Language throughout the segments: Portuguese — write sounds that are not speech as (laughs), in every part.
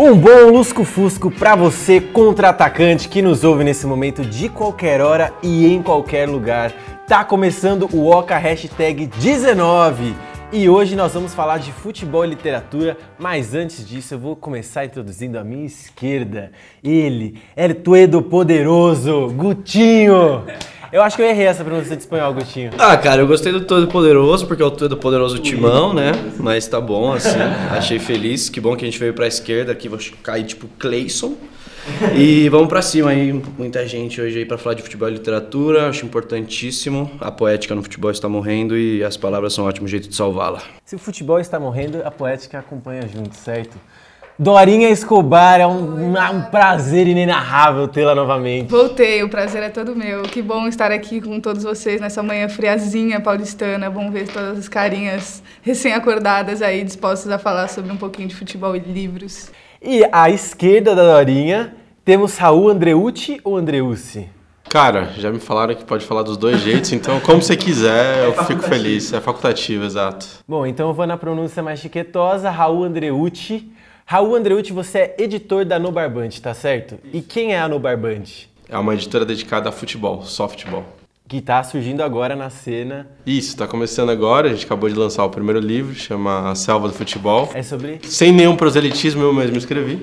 Um bom lusco-fusco para você, contra-atacante que nos ouve nesse momento de qualquer hora e em qualquer lugar. Tá começando o Oca Hashtag 19 e hoje nós vamos falar de futebol e literatura, mas antes disso eu vou começar introduzindo a minha esquerda. Ele, El Tuedo Poderoso, Gutinho. Eu acho que eu errei essa pronúncia de espanhol, Agostinho. Ah, cara, eu gostei do Todo Poderoso, porque é o Todo Poderoso Timão, né? Mas tá bom, assim. Achei feliz. Que bom que a gente veio pra esquerda aqui, vou cair tipo Clayson. E vamos pra cima aí, muita gente hoje aí pra falar de futebol e literatura, acho importantíssimo. A poética no futebol está morrendo e as palavras são um ótimo jeito de salvá-la. Se o futebol está morrendo, a poética acompanha junto, certo? Dorinha Escobar, é um, um prazer inenarrável tê-la novamente. Voltei, o prazer é todo meu. Que bom estar aqui com todos vocês nessa manhã friazinha paulistana. Bom ver todas as carinhas recém-acordadas aí, dispostas a falar sobre um pouquinho de futebol e livros. E à esquerda da Dorinha, temos Raul Andreucci ou Andreucci? Cara, já me falaram que pode falar dos dois jeitos, então como você quiser, (laughs) eu fico feliz. É facultativo, exato. Bom, então eu vou na pronúncia mais chiquetosa, Raul Andreucci. Raul Andreucci, você é editor da No Barbante, tá certo? E quem é a No Barbante? É uma editora dedicada a futebol, softball. Que tá surgindo agora na cena. Isso, tá começando agora. A gente acabou de lançar o primeiro livro, chama A Selva do Futebol. É sobre? Sem nenhum proselitismo, eu mesmo escrevi.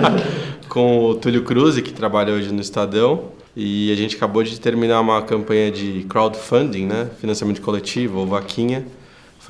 (laughs) Com o Túlio Cruz, que trabalha hoje no Estadão. E a gente acabou de terminar uma campanha de crowdfunding, né? Financiamento coletivo ou vaquinha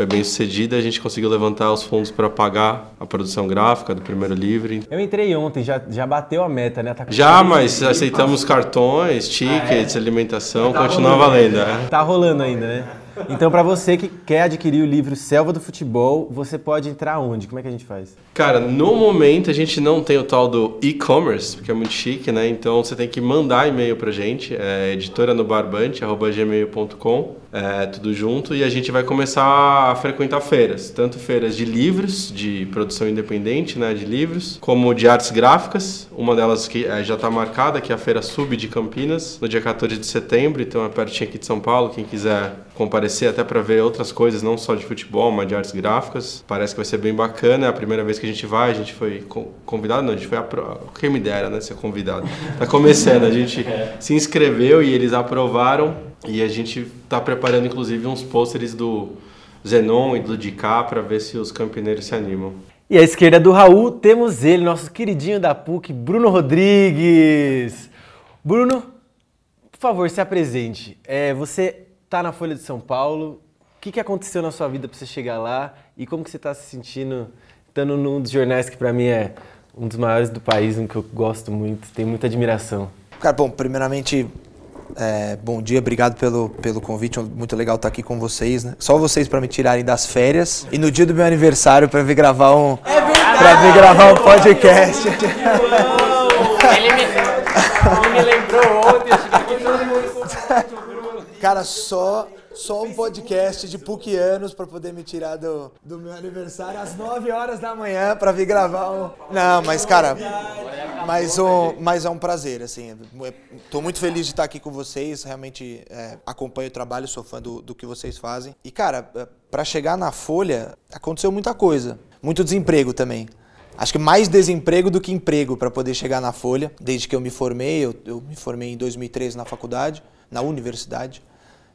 foi bem sucedida, a gente conseguiu levantar os fundos para pagar a produção gráfica do primeiro livro. Eu entrei ontem, já, já bateu a meta, né? Tá já, mas aceitamos cartões, tickets, ah, é? alimentação, tá continua rolando. valendo. É. Tá rolando ainda, né? Então, para você que quer adquirir o livro Selva do Futebol, você pode entrar onde? Como é que a gente faz? Cara, no momento a gente não tem o tal do e-commerce, porque é muito chique, né? Então você tem que mandar e-mail pra gente, é editora.nobarbante@gmail.com, é, tudo junto, e a gente vai começar a frequentar feiras, tanto feiras de livros, de produção independente, né, de livros, como de artes gráficas. Uma delas que é, já está marcada, que é a Feira Sub de Campinas, no dia 14 de setembro, então é pertinho aqui de São Paulo, quem quiser comparecer até para ver outras coisas, não só de futebol, mas de artes gráficas. Parece que vai ser bem bacana, é a primeira vez que a gente vai, a gente foi convidado, não, a gente foi, apro... quem me dera, né, ser convidado. Tá começando, a gente (laughs) se inscreveu e eles aprovaram e a gente tá preparando inclusive uns pôsteres do Zenon e do Dicá para ver se os campineiros se animam. E à esquerda do Raul temos ele, nosso queridinho da PUC, Bruno Rodrigues. Bruno, por favor, se apresente. É, você tá na Folha de São Paulo. O que, que aconteceu na sua vida para você chegar lá e como que você está se sentindo estando num dos jornais que para mim é um dos maiores do país, um que eu gosto muito, tenho muita admiração. Cara, bom, primeiramente, é, bom dia, obrigado pelo, pelo convite, muito legal estar aqui com vocês, né? Só vocês para me tirarem das férias e no dia do meu aniversário para vir gravar um é para vir gravar um podcast. Ele me, ele me lembrou ontem, todo mundo (laughs) Cara, só só um podcast de PUC para poder me tirar do, do meu aniversário às 9 horas da manhã para vir gravar um. Não, mas cara, mas, um, mas é um prazer, assim. Estou muito feliz de estar aqui com vocês. Realmente é, acompanho o trabalho, sou fã do, do que vocês fazem. E cara, é, para chegar na Folha aconteceu muita coisa, muito desemprego também. Acho que mais desemprego do que emprego para poder chegar na Folha. Desde que eu me formei, eu, eu me formei em 2013 na faculdade, na universidade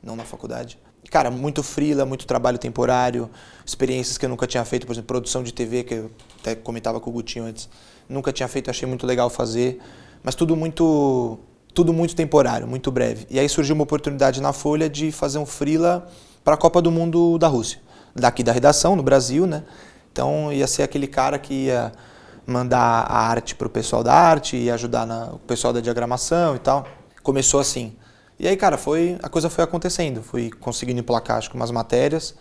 não na faculdade. Cara, muito frila, muito trabalho temporário, experiências que eu nunca tinha feito, por exemplo, produção de TV, que eu até comentava com o Gutinho antes. Nunca tinha feito, achei muito legal fazer, mas tudo muito tudo muito temporário, muito breve. E aí surgiu uma oportunidade na Folha de fazer um frila para a Copa do Mundo da Rússia, daqui da redação, no Brasil, né? Então ia ser aquele cara que ia mandar a arte para o pessoal da arte e ajudar na, o pessoal da diagramação e tal. Começou assim. E aí, cara, foi a coisa foi acontecendo. Fui conseguindo emplacar, acho que umas matérias.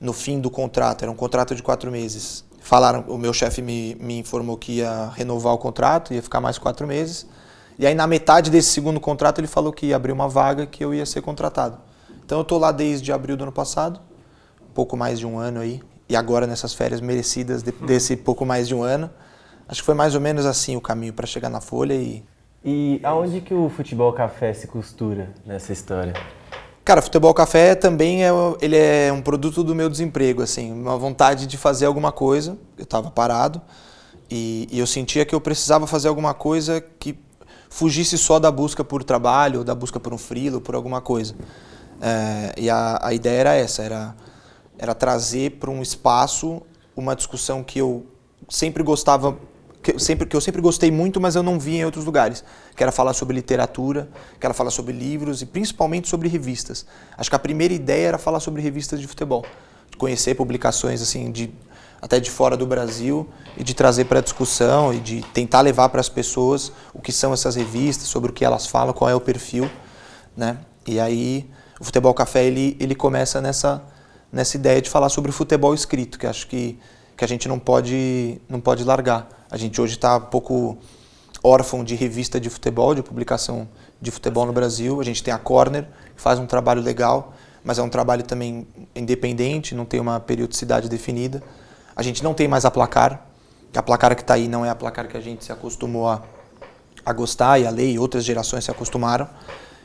no fim do contrato, era um contrato de quatro meses. Falaram, o meu chefe me, me informou que ia renovar o contrato, ia ficar mais quatro meses. E aí na metade desse segundo contrato ele falou que ia abrir uma vaga que eu ia ser contratado. Então eu estou lá desde abril do ano passado, pouco mais de um ano aí, e agora nessas férias merecidas de, desse pouco mais de um ano. Acho que foi mais ou menos assim o caminho para chegar na Folha e E aonde que o futebol café se costura nessa história? Cara, futebol café também é, ele é um produto do meu desemprego, assim, uma vontade de fazer alguma coisa. Eu estava parado e, e, eu sentia que eu precisava fazer alguma coisa que fugisse só da busca por trabalho, ou da busca por um frilo, por alguma coisa. É, e a, a ideia era essa, era, era trazer para um espaço uma discussão que eu sempre gostava que eu, sempre, que eu sempre gostei muito, mas eu não vi em outros lugares. Que era falar sobre literatura, que era falar sobre livros e principalmente sobre revistas. Acho que a primeira ideia era falar sobre revistas de futebol. De conhecer publicações assim de até de fora do Brasil e de trazer para a discussão e de tentar levar para as pessoas o que são essas revistas, sobre o que elas falam, qual é o perfil, né? E aí o Futebol Café ele, ele começa nessa nessa ideia de falar sobre o futebol escrito, que acho que que a gente não pode não pode largar. A gente hoje está um pouco órfão de revista de futebol, de publicação de futebol no Brasil. A gente tem a Corner, que faz um trabalho legal, mas é um trabalho também independente, não tem uma periodicidade definida. A gente não tem mais a Placar, que a Placar que está aí não é a Placar que a gente se acostumou a, a gostar e a ler e outras gerações se acostumaram.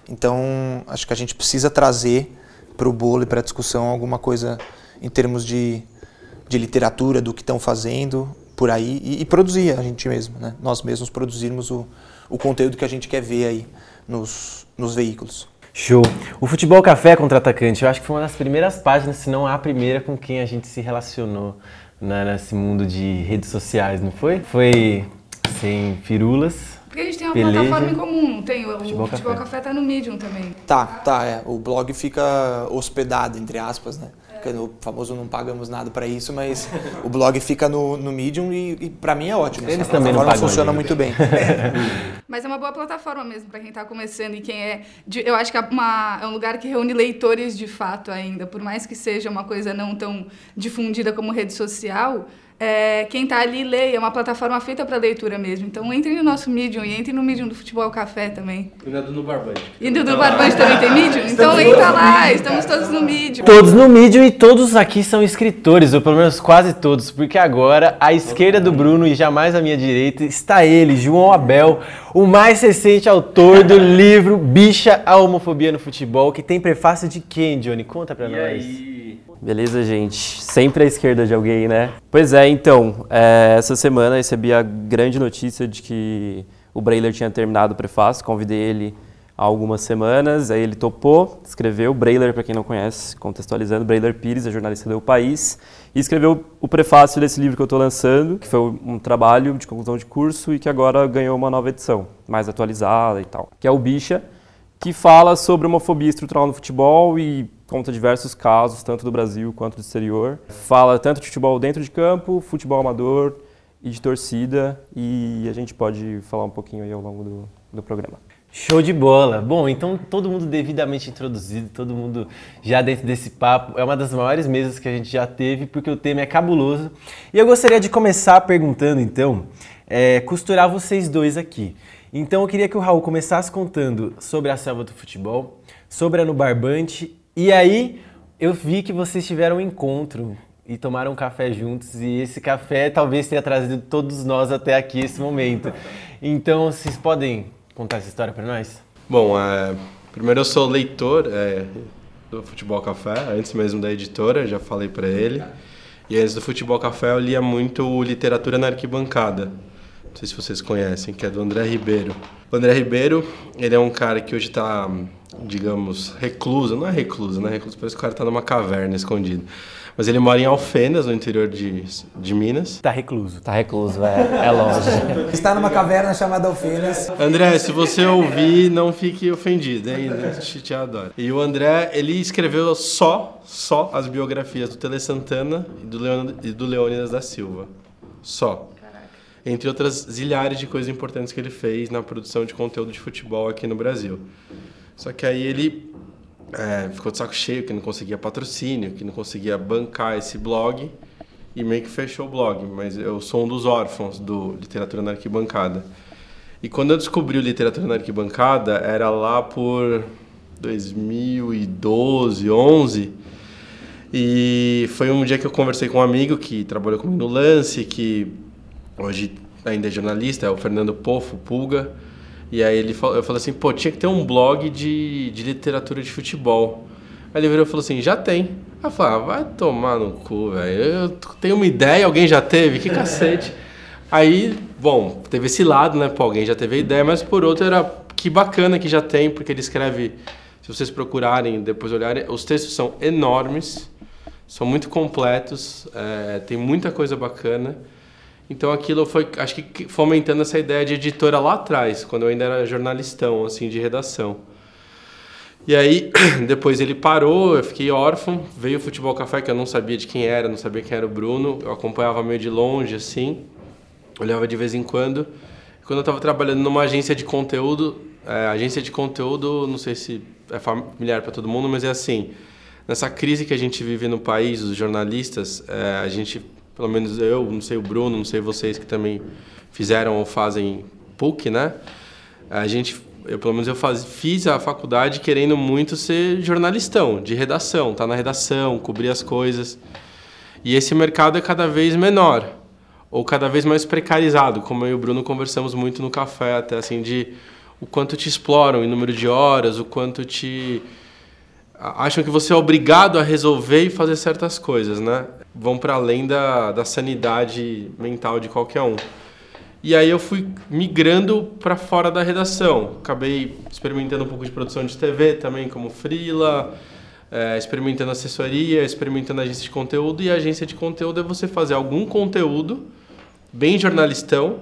Então, acho que a gente precisa trazer para o bolo e para a discussão alguma coisa em termos de, de literatura, do que estão fazendo, por aí e, e, produzir a gente mesmo, né? nós mesmos produzirmos o, o conteúdo que a gente quer ver aí nos, nos veículos. Show. O Futebol Café Contra-Atacante, eu acho que foi uma das primeiras páginas, se não a primeira, com quem a gente se relacionou né, nesse mundo de redes sociais, não foi? Foi sem firulas. Porque a gente tem uma peleja, plataforma em comum, tem o Futebol, o Futebol Café. Café tá no Medium também. Tá, tá, é. O blog fica hospedado, entre aspas, né? Porque no famoso não pagamos nada para isso, mas o blog fica no, no Medium e, e para mim é ótimo. Eles também não pagam funciona muito bem. (laughs) mas é uma boa plataforma mesmo para quem está começando e quem é. De, eu acho que é, uma, é um lugar que reúne leitores de fato ainda, por mais que seja uma coisa não tão difundida como rede social é, quem está ali lê, é uma plataforma feita para leitura mesmo. Então entre no nosso Medium e entre no Medium do Futebol Café também. E no do Barbante. E no do Barbante também tem Medium? Então entra lá, estamos todos no Medium. Todos no Medium e todos aqui são escritores, ou pelo menos quase todos, porque agora à esquerda do Bruno e jamais à minha direita está ele, João Abel, o mais recente autor do (laughs) livro Bicha a Homofobia no Futebol, que tem prefácio de quem, Johnny? Conta pra e nós. Aí? Beleza, gente? Sempre à esquerda de alguém, né? Pois é, então, é, essa semana recebi a grande notícia de que o Brailer tinha terminado o prefácio, convidei ele há algumas semanas, aí ele topou, escreveu, Brailer, para quem não conhece, contextualizando, Brailer Pires, é jornalista do País, e escreveu o prefácio desse livro que eu estou lançando, que foi um trabalho de conclusão de curso e que agora ganhou uma nova edição, mais atualizada e tal, que é o Bicha, que fala sobre homofobia estrutural no futebol e conta diversos casos, tanto do Brasil quanto do exterior. Fala tanto de futebol dentro de campo, futebol amador e de torcida, e a gente pode falar um pouquinho aí ao longo do, do programa. Show de bola! Bom, então todo mundo devidamente introduzido, todo mundo já dentro desse papo. É uma das maiores mesas que a gente já teve, porque o tema é cabuloso. E eu gostaria de começar perguntando, então, é, costurar vocês dois aqui. Então eu queria que o Raul começasse contando sobre a selva do futebol, sobre a no Barbante e aí eu vi que vocês tiveram um encontro e tomaram um café juntos e esse café talvez tenha trazido todos nós até aqui esse momento. Então vocês podem contar essa história para nós? Bom, é, primeiro eu sou leitor é, do Futebol Café, antes mesmo da editora, já falei para ele. E antes do Futebol Café eu lia muito literatura na arquibancada. Não sei se vocês conhecem, que é do André Ribeiro. O André Ribeiro, ele é um cara que hoje está digamos, recluso, não é recluso, né? Recluso parece que o cara tá numa caverna escondido. Mas ele mora em Alfenas, no interior de, de Minas. Tá recluso. Tá recluso, é, é longe. (laughs) Está numa caverna chamada Alfenas. André, se você ouvir, não fique ofendido, hein? A gente te adora. E o André, ele escreveu só, só as biografias do Tele Santana e do, Leon, e do Leônidas da Silva. Só. Entre outras zilhares de coisas importantes que ele fez na produção de conteúdo de futebol aqui no Brasil. Só que aí ele é, ficou de saco cheio, que não conseguia patrocínio, que não conseguia bancar esse blog e meio que fechou o blog. Mas eu sou um dos órfãos do Literatura na Arquibancada. E quando eu descobri o Literatura na Arquibancada, era lá por 2012, 11. E foi um dia que eu conversei com um amigo que trabalhou comigo no Lance, que hoje ainda é jornalista, é o Fernando Pofo, Pulga. E aí ele falou, eu falei assim, pô, tinha que ter um blog de, de literatura de futebol. Aí ele virou e falou assim, já tem. Aí eu falei, ah, vai tomar no cu, velho. Eu tenho uma ideia, alguém já teve, que cacete. Aí, bom, teve esse lado, né? Pô, alguém já teve a ideia, mas por outro era que bacana que já tem, porque ele escreve, se vocês procurarem, depois olharem, os textos são enormes, são muito completos, é, tem muita coisa bacana. Então aquilo foi, acho que fomentando essa ideia de editora lá atrás, quando eu ainda era jornalistão, assim, de redação. E aí, (clears throat) depois ele parou, eu fiquei órfão, veio o Futebol Café, que eu não sabia de quem era, não sabia quem era o Bruno, eu acompanhava meio de longe, assim, olhava de vez em quando. Quando eu estava trabalhando numa agência de conteúdo, é, agência de conteúdo, não sei se é familiar para todo mundo, mas é assim, nessa crise que a gente vive no país, os jornalistas, é, a gente pelo menos eu, não sei o Bruno, não sei vocês que também fizeram ou fazem PUC, né? A gente, eu pelo menos eu faz, fiz a faculdade querendo muito ser jornalistão, de redação, tá na redação, cobrir as coisas. E esse mercado é cada vez menor ou cada vez mais precarizado, como eu e o Bruno conversamos muito no café, até assim de o quanto te exploram em número de horas, o quanto te acham que você é obrigado a resolver e fazer certas coisas, né? Vão para além da, da sanidade mental de qualquer um. E aí eu fui migrando para fora da redação. Acabei experimentando um pouco de produção de TV também, como freela, é, experimentando assessoria, experimentando agência de conteúdo. E agência de conteúdo é você fazer algum conteúdo bem jornalistão,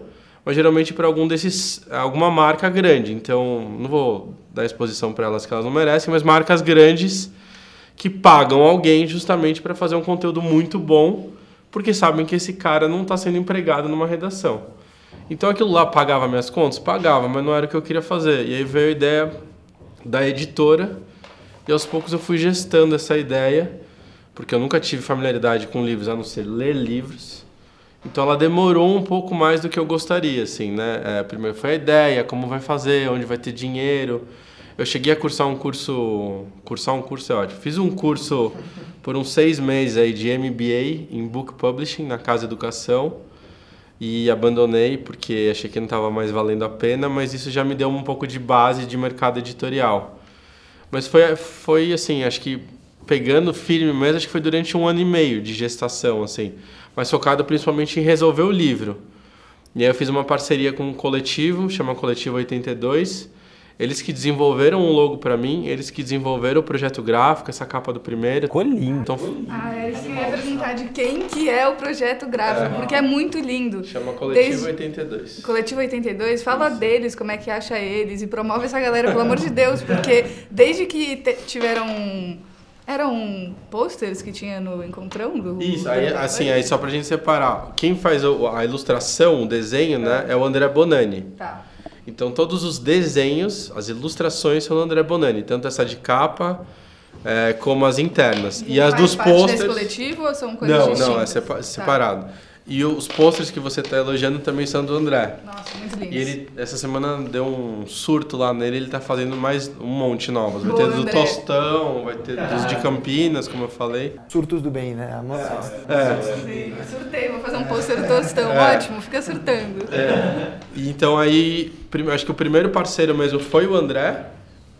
mas geralmente para algum desses alguma marca grande. Então, não vou dar exposição para elas que elas não merecem, mas marcas grandes que pagam alguém justamente para fazer um conteúdo muito bom, porque sabem que esse cara não está sendo empregado numa redação. Então aquilo lá pagava minhas contas? Pagava, mas não era o que eu queria fazer. E aí veio a ideia da editora, e aos poucos eu fui gestando essa ideia, porque eu nunca tive familiaridade com livros, a não ser ler livros. Então ela demorou um pouco mais do que eu gostaria, assim, né? É, primeiro foi a ideia, como vai fazer, onde vai ter dinheiro. Eu cheguei a cursar um curso, cursar um curso é ótimo. Fiz um curso por uns seis meses aí de MBA em Book Publishing na Casa Educação e abandonei porque achei que não estava mais valendo a pena, mas isso já me deu um pouco de base de mercado editorial. Mas foi, foi assim, acho que pegando firme mesmo, acho que foi durante um ano e meio de gestação, assim mas focado principalmente em resolver o livro. E aí eu fiz uma parceria com um coletivo, chama Coletivo 82. Eles que desenvolveram o logo para mim, eles que desenvolveram o projeto gráfico, essa capa do primeiro. Ficou lindo. Então, ah, é isso que eu ia perguntar de quem que é o projeto gráfico, é. porque é muito lindo. Chama Coletivo Desde... 82. Coletivo 82, fala isso. deles, como é que acha eles e promove essa galera, pelo amor de Deus, porque desde que tiveram eram posters que tinha no Encontrão? Do, Isso, aí, assim, aí só pra gente separar. Quem faz a ilustração, o desenho, né, é o André Bonani. Tá. Então todos os desenhos, as ilustrações são do André Bonani, tanto essa de capa é, como as internas. E, e as dos posters. coletivo ou são coisas Não, distintas? não, é separado. Tá. E os posters que você está elogiando também são do André. Nossa, muito lindos. E ele, essa semana, deu um surto lá nele, ele está fazendo mais um monte novos. Vai Boa, ter do André. Tostão, vai ter dos de Campinas, como eu falei. Surtos do bem, né? É. é. Sim, surtei, vou fazer um pôster do Tostão. É. Ótimo, fica surtando. É. Então aí, acho que o primeiro parceiro mesmo foi o André.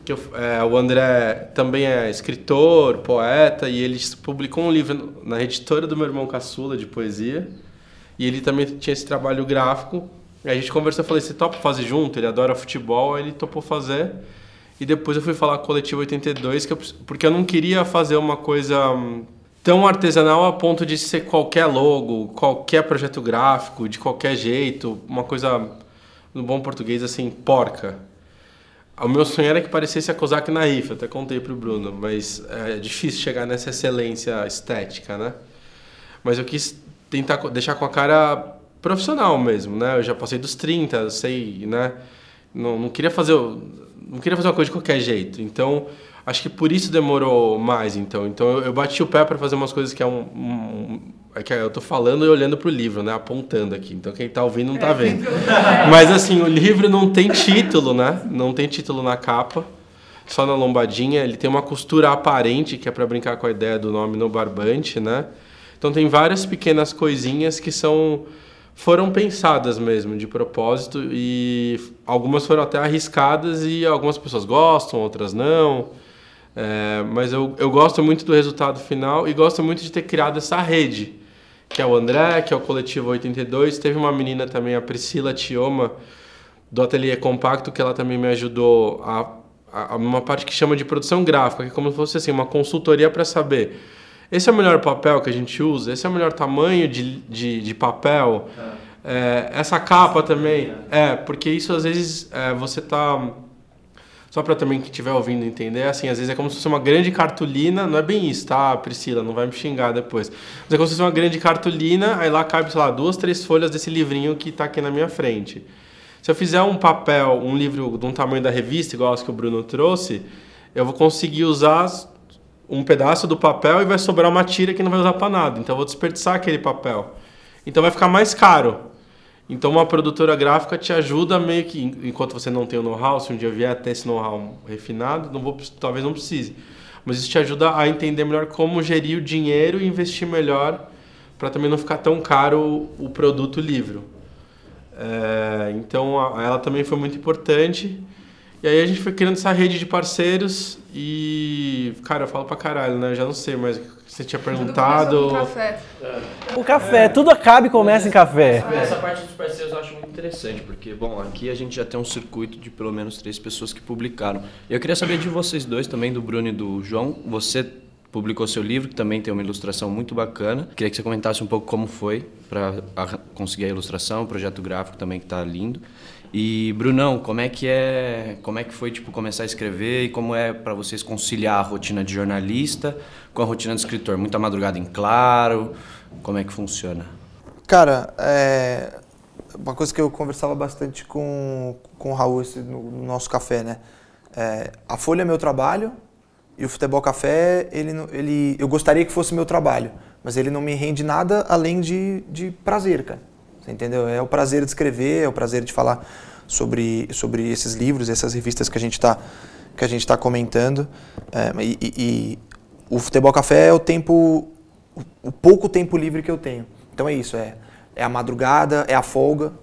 Que eu, é, o André também é escritor, poeta, e ele publicou um livro na editora do meu irmão caçula de poesia. E ele também tinha esse trabalho gráfico. a gente conversou, eu falei, você topa fazer junto? Ele adora futebol, aí ele topou fazer. E depois eu fui falar com o Coletivo 82, que eu, porque eu não queria fazer uma coisa hum, tão artesanal a ponto de ser qualquer logo, qualquer projeto gráfico, de qualquer jeito, uma coisa, no bom português, assim, porca. O meu sonho era que parecesse a Kozak Naif, até contei pro Bruno, mas é difícil chegar nessa excelência estética, né? Mas eu quis tentar deixar com a cara profissional mesmo, né? Eu já passei dos 30, sei, né? Não, não queria fazer não queria fazer uma coisa de qualquer jeito. Então, acho que por isso demorou mais. Então, então eu, eu bati o pé para fazer umas coisas que é um, um é que eu tô falando e olhando pro livro, né? Apontando aqui. Então quem tá ouvindo não tá vendo. Mas assim, o livro não tem título, né? Não tem título na capa, só na lombadinha. Ele tem uma costura aparente, que é para brincar com a ideia do nome no barbante, né? Então tem várias pequenas coisinhas que são foram pensadas mesmo de propósito e algumas foram até arriscadas e algumas pessoas gostam, outras não. É, mas eu, eu gosto muito do resultado final e gosto muito de ter criado essa rede, que é o André, que é o Coletivo 82. Teve uma menina também, a Priscila Tioma, do Ateliê Compacto, que ela também me ajudou a, a, uma parte que chama de produção gráfica, que é como se fosse assim, uma consultoria para saber esse é o melhor papel que a gente usa, esse é o melhor tamanho de, de, de papel. É, essa capa também. É, porque isso às vezes é, você tá. Só para também quem estiver ouvindo entender, assim, às vezes é como se fosse uma grande cartolina, não é bem isso, tá, Priscila? Não vai me xingar depois. Mas é como se fosse uma grande cartolina, aí lá cabe, sei lá, duas, três folhas desse livrinho que está aqui na minha frente. Se eu fizer um papel, um livro de um tamanho da revista, igual as que o Bruno trouxe, eu vou conseguir usar um pedaço do papel e vai sobrar uma tira que não vai usar para nada. Então eu vou desperdiçar aquele papel. Então vai ficar mais caro. Então uma produtora gráfica te ajuda meio que enquanto você não tem o know-how, se um dia vier até esse know-how refinado, não vou, talvez não precise. Mas isso te ajuda a entender melhor como gerir o dinheiro e investir melhor para também não ficar tão caro o produto livre. É, então a, ela também foi muito importante. E aí a gente foi criando essa rede de parceiros e, cara, eu falo pra caralho, né? Eu já não sei, mas você tinha perguntado. O café. O café, tudo acaba e começa em café. Essa parte dos parceiros eu acho muito interessante, porque, bom, aqui a gente já tem um circuito de pelo menos três pessoas que publicaram. Eu queria saber de vocês dois também, do Bruno e do João. Você publicou seu livro, que também tem uma ilustração muito bacana. Queria que você comentasse um pouco como foi para conseguir a ilustração, o projeto gráfico também que está lindo. E Brunão, como é que é, como é que foi tipo começar a escrever e como é para vocês conciliar a rotina de jornalista com a rotina de escritor? Muita madrugada em claro, como é que funciona? Cara, é uma coisa que eu conversava bastante com, com o Raul no nosso café, né? É, a Folha é meu trabalho e o Futebol Café, ele, ele, eu gostaria que fosse meu trabalho, mas ele não me rende nada além de, de prazer, cara entendeu? É o prazer de escrever, é o prazer de falar sobre, sobre esses livros, essas revistas que a gente está que a gente está comentando. É, e, e, o Futebol Café é o tempo, o pouco tempo livre que eu tenho. Então é isso, é, é a madrugada, é a folga,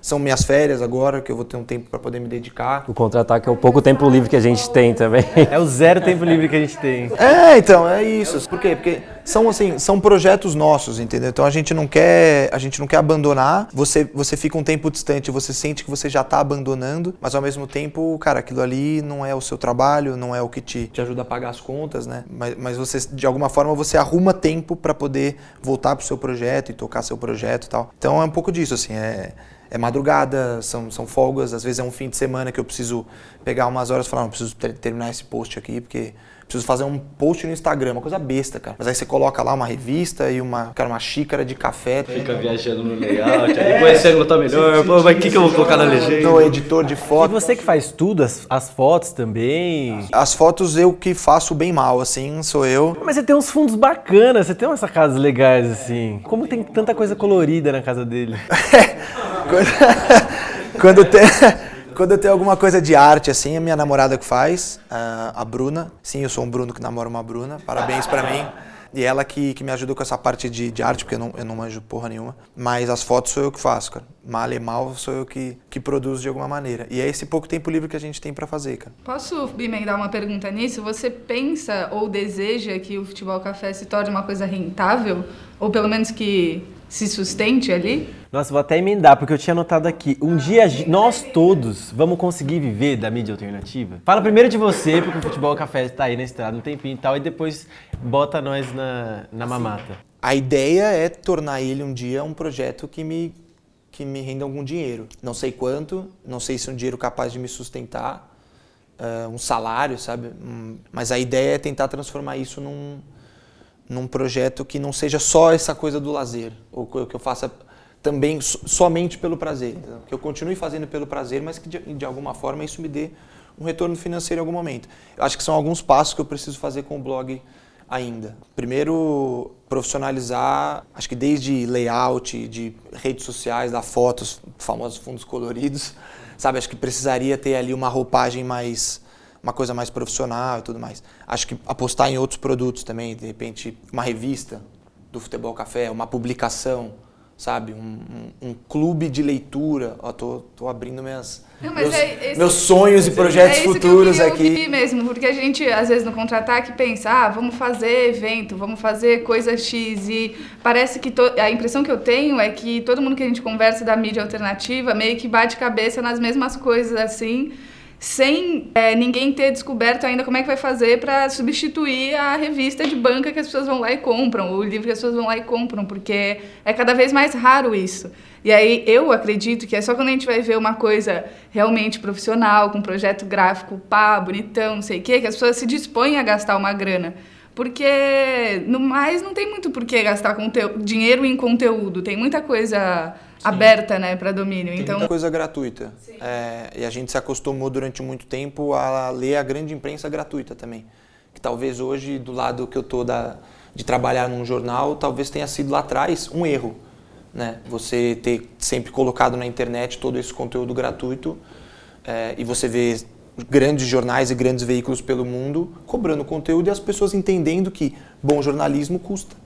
são minhas férias agora, que eu vou ter um tempo para poder me dedicar. O contra-ataque é o pouco tempo livre que a gente tem também. É o zero tempo livre que a gente tem. (laughs) É, então, é isso. Por quê? Porque são assim, são projetos nossos, entendeu? Então a gente não quer, a gente não quer abandonar. Você você fica um tempo distante, você sente que você já está abandonando, mas ao mesmo tempo, cara, aquilo ali não é o seu trabalho, não é o que te, te ajuda a pagar as contas, né? Mas, mas você de alguma forma você arruma tempo para poder voltar pro seu projeto e tocar seu projeto e tal. Então é um pouco disso assim, é é madrugada, são, são folgas, às vezes é um fim de semana que eu preciso pegar umas horas e falar, não, preciso ter, terminar esse post aqui, porque preciso fazer um post no Instagram, uma coisa besta, cara. Mas aí você coloca lá uma revista e uma, cara, uma xícara de café. Fica viajando no layout, (laughs) depois você não tá melhor, pô, mas o que, que eu vou colocar na legenda? No editor de foto. E você que faz tudo, as, as fotos também? As fotos eu que faço bem mal, assim, sou eu. Mas você tem uns fundos bacanas, você tem umas sacadas legais, assim. Como tem tanta coisa colorida na casa dele? (laughs) quando, (laughs) quando tem... (laughs) Quando tenho alguma coisa de arte, assim, a minha namorada que faz, a Bruna. Sim, eu sou um Bruno que namora uma Bruna. Parabéns para mim. E ela que, que me ajuda com essa parte de, de arte, porque eu não, eu não manjo porra nenhuma. Mas as fotos sou eu que faço, cara. Mal e mal sou eu que, que produzo de alguma maneira. E é esse pouco tempo livre que a gente tem para fazer, cara. Posso emendar uma pergunta nisso? Você pensa ou deseja que o futebol café se torne uma coisa rentável? Ou pelo menos que se sustente ali? Nossa, vou até emendar, porque eu tinha anotado aqui. Um dia nós todos vamos conseguir viver da mídia alternativa? Fala primeiro de você, porque o Futebol Café está aí na estrada um tempinho e tal, e depois bota nós na, na mamata. A ideia é tornar ele um dia um projeto que me, que me renda algum dinheiro. Não sei quanto, não sei se é um dinheiro capaz de me sustentar, uh, um salário, sabe? Um, mas a ideia é tentar transformar isso num, num projeto que não seja só essa coisa do lazer, ou que eu faça também somente pelo prazer. Que eu continue fazendo pelo prazer, mas que de, de, alguma forma isso me dê um retorno financeiro em algum momento. Eu acho que são alguns passos que eu preciso fazer com o blog ainda. Primeiro, profissionalizar, acho que desde layout, de redes sociais, da fotos, famosos fundos coloridos, sabe? Acho que precisaria ter ali uma roupagem mais uma coisa mais profissional e tudo mais. Acho que apostar em outros produtos também, de repente uma revista do Futebol Café, uma publicação, sabe? Um, um, um clube de leitura. Ó, tô, tô abrindo minhas, Não, meus, é meus sonhos e projetos é futuros que eu queria aqui. mesmo, porque a gente, às vezes, no contra-ataque pensa, ah, vamos fazer evento, vamos fazer coisa X, e parece que to- a impressão que eu tenho é que todo mundo que a gente conversa da mídia alternativa meio que bate cabeça nas mesmas coisas, assim, sem é, ninguém ter descoberto ainda como é que vai fazer para substituir a revista de banca que as pessoas vão lá e compram, o livro que as pessoas vão lá e compram, porque é cada vez mais raro isso. E aí eu acredito que é só quando a gente vai ver uma coisa realmente profissional, com projeto gráfico pá, bonitão, não sei o quê, que as pessoas se dispõem a gastar uma grana. Porque no mais não tem muito por que gastar dinheiro em conteúdo, tem muita coisa aberta, né, para domínio. Tem Então, muita coisa gratuita. É, e a gente se acostumou durante muito tempo a ler a grande imprensa gratuita também. Que talvez hoje, do lado que eu da, de trabalhar num jornal, talvez tenha sido lá atrás um erro. Né? Você ter sempre colocado na internet todo esse conteúdo gratuito é, e você vê grandes jornais e grandes veículos pelo mundo cobrando conteúdo e as pessoas entendendo que bom jornalismo custa.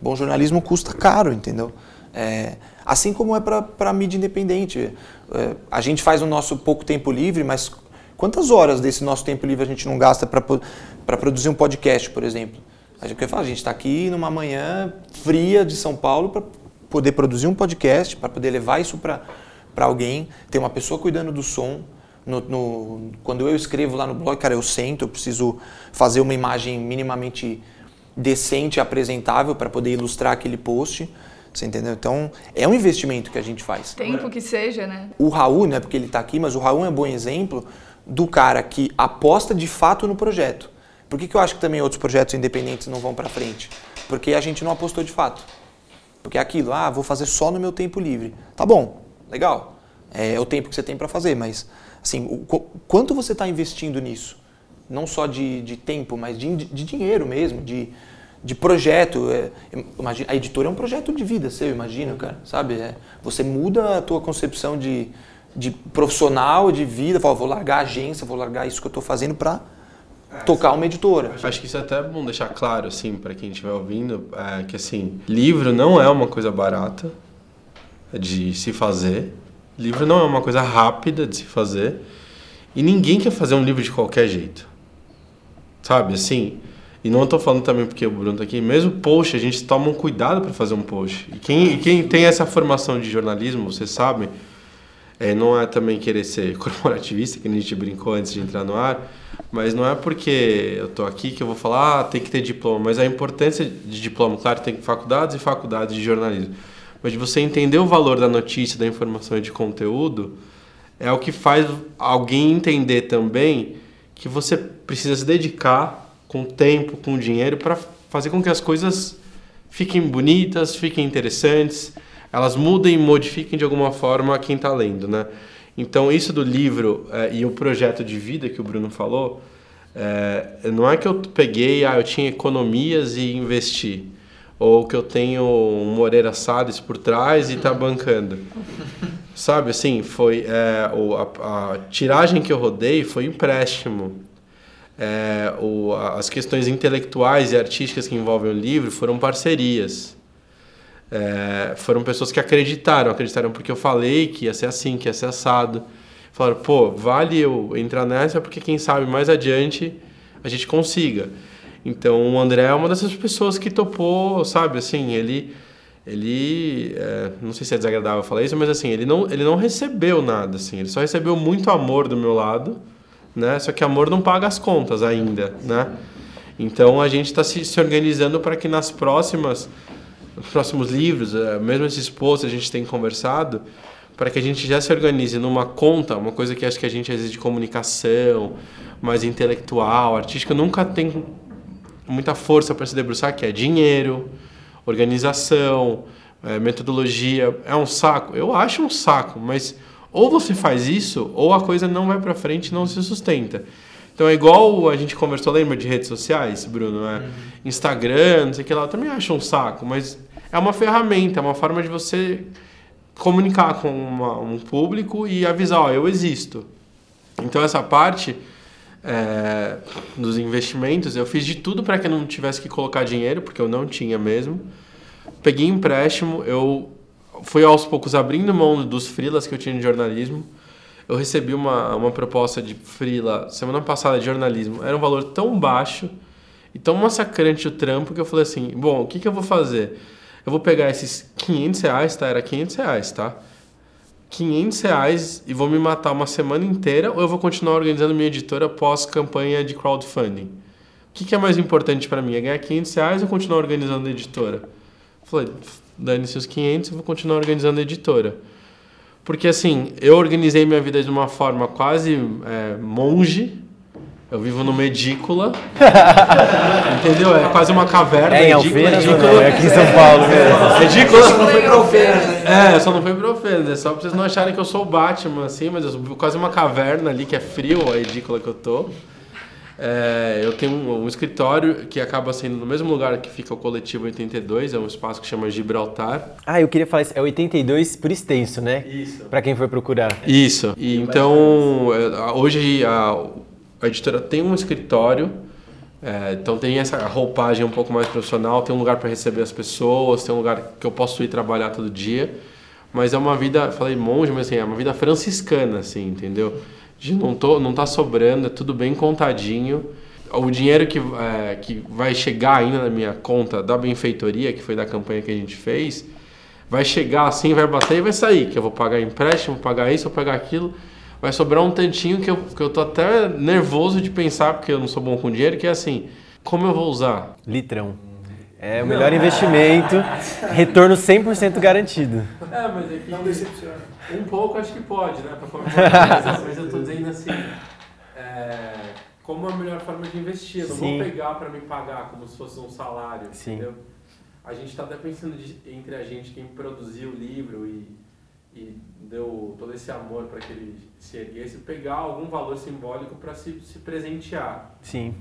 Bom jornalismo custa caro, entendeu? É, assim como é para a mídia independente. É, a gente faz o nosso pouco tempo livre, mas quantas horas desse nosso tempo livre a gente não gasta para produzir um podcast, por exemplo? A gente, a gente está aqui numa manhã fria de São Paulo para poder produzir um podcast, para poder levar isso para alguém, ter uma pessoa cuidando do som. No, no, quando eu escrevo lá no blog, cara, eu sento, eu preciso fazer uma imagem minimamente decente apresentável para poder ilustrar aquele post. Você entendeu? Então, é um investimento que a gente faz. tempo que seja, né? O Raul, não é porque ele está aqui, mas o Raul é um bom exemplo do cara que aposta de fato no projeto. Por que, que eu acho que também outros projetos independentes não vão para frente? Porque a gente não apostou de fato. Porque é aquilo, ah, vou fazer só no meu tempo livre. Tá bom, legal. É, o tempo que você tem para fazer, mas assim, o, qu- quanto você está investindo nisso? Não só de, de tempo, mas de, de dinheiro mesmo, de, de projeto. É, imagina, a editora é um projeto de vida, seu, imagina, cara, sabe? É, você muda a tua concepção de, de profissional, de vida, fala, vou largar a agência, vou largar isso que eu estou fazendo para tocar uma editora. Acho que isso é até bom deixar claro, assim, para quem estiver ouvindo, é, que assim, livro não é uma coisa barata de se fazer. Livro não é uma coisa rápida de se fazer. E ninguém quer fazer um livro de qualquer jeito. Sabe, assim. E não estou falando também porque o Bruno tá aqui. Mesmo post, a gente toma um cuidado para fazer um post. E quem, quem tem essa formação de jornalismo, vocês sabem, é, não é também querer ser (laughs) corporativista, que a gente brincou antes de entrar no ar, mas não é porque eu tô aqui que eu vou falar, ah, tem que ter diploma, mas a importância de diploma, claro, tem faculdades e faculdades de jornalismo, mas de você entender o valor da notícia, da informação e de conteúdo, é o que faz alguém entender também que você precisa se dedicar com tempo, com dinheiro, para fazer com que as coisas fiquem bonitas, fiquem interessantes, elas mudem e modifiquem de alguma forma quem está lendo, né? Então isso do livro eh, e o projeto de vida que o Bruno falou, eh, não é que eu peguei, ah, eu tinha economias e investi, ou que eu tenho um Moreira Salles por trás e está bancando. Sabe, assim, foi eh, a, a tiragem que eu rodei foi empréstimo. É, o, as questões intelectuais e artísticas que envolvem o livro foram parcerias. É, foram pessoas que acreditaram, acreditaram porque eu falei que ia ser assim, que ia ser assado. Falaram, pô, vale eu entrar nessa porque quem sabe mais adiante a gente consiga. Então o André é uma dessas pessoas que topou, sabe, assim, ele ele é, não sei se é desagradável falar isso, mas assim, ele não ele não recebeu nada assim, ele só recebeu muito amor do meu lado, né? Só que amor não paga as contas ainda, né? Então a gente está se, se organizando para que nas próximas nos próximos livros, eh, mesmo esses posts a gente tem conversado, para que a gente já se organize numa conta, uma coisa que acho que a gente às vezes de comunicação, mais intelectual, artística, nunca tem muita força para se debruçar, que é dinheiro, organização, eh, metodologia. É um saco? Eu acho um saco, mas Ou você faz isso, ou a coisa não vai para frente não se sustenta. Então é igual a gente conversou, lembra de redes sociais, Bruno? Né? Uhum. Instagram, não sei o que lá, eu também acho um saco, mas é uma ferramenta, é uma forma de você comunicar com uma, um público e avisar, ó, eu existo. Então essa parte é, dos investimentos, eu fiz de tudo para que eu não tivesse que colocar dinheiro, porque eu não tinha mesmo. Peguei empréstimo, eu fui aos poucos abrindo mão dos frilas que eu tinha de jornalismo. Eu recebi uma, uma proposta de frila semana passada de jornalismo. Era um valor tão baixo e tão massacrante o trampo que eu falei assim: bom, o que, que eu vou fazer? Eu vou pegar esses 500 reais, tá? Era 500 reais, tá? 500 reais e vou me matar uma semana inteira ou eu vou continuar organizando minha editora pós-campanha de crowdfunding? O que, que é mais importante para mim? É ganhar 500 reais ou continuar organizando a editora? Falei, dane-se os 500 e vou continuar organizando a editora. Porque assim, eu organizei minha vida de uma forma quase é, monge, eu vivo numa edícula. (laughs) entendeu? É quase uma caverna. É em Alfenas edícula. É aqui em São Paulo mesmo. (laughs) Edícula. Só não foi pra Alfenas, né? É, só não foi pra Alfenas. É só pra vocês não acharem que eu sou o Batman, assim, mas eu vivo quase uma caverna ali, que é frio a edícula que eu tô. É, eu tenho um, um, escritório que acaba sendo no mesmo lugar que fica o Coletivo 82, é um espaço que chama Gibraltar. Ah, eu queria falar isso, é 82 por extenso, né? Isso. Para quem for procurar. Isso. E então, é, hoje a, a editora tem um escritório, é, então tem essa roupagem um pouco mais profissional, tem um lugar para receber as pessoas, tem um lugar que eu posso ir trabalhar todo dia. Mas é uma vida, falei monge, mas assim, é uma vida franciscana, assim, entendeu? De não, tô, não tá sobrando, é tudo bem contadinho. O dinheiro que, é, que vai chegar ainda na minha conta da benfeitoria, que foi da campanha que a gente fez, vai chegar assim, vai bater e vai sair. Que eu vou pagar empréstimo, pagar isso, vou pagar aquilo vai sobrar um tantinho que eu, que eu tô até nervoso de pensar, porque eu não sou bom com dinheiro, que é assim, como eu vou usar? Litrão. É o melhor não. investimento, retorno 100% garantido. É, mas é que não decepciona. Um pouco acho que pode, né, mas eu tô dizendo assim, é, como a melhor forma de investir, eu não Sim. vou pegar para me pagar como se fosse um salário, Sim. entendeu? A gente está até pensando de, entre a gente, quem produziu o livro e e deu todo esse amor para que ele se erguesse, pegar algum valor simbólico para se, se presentear. Sim.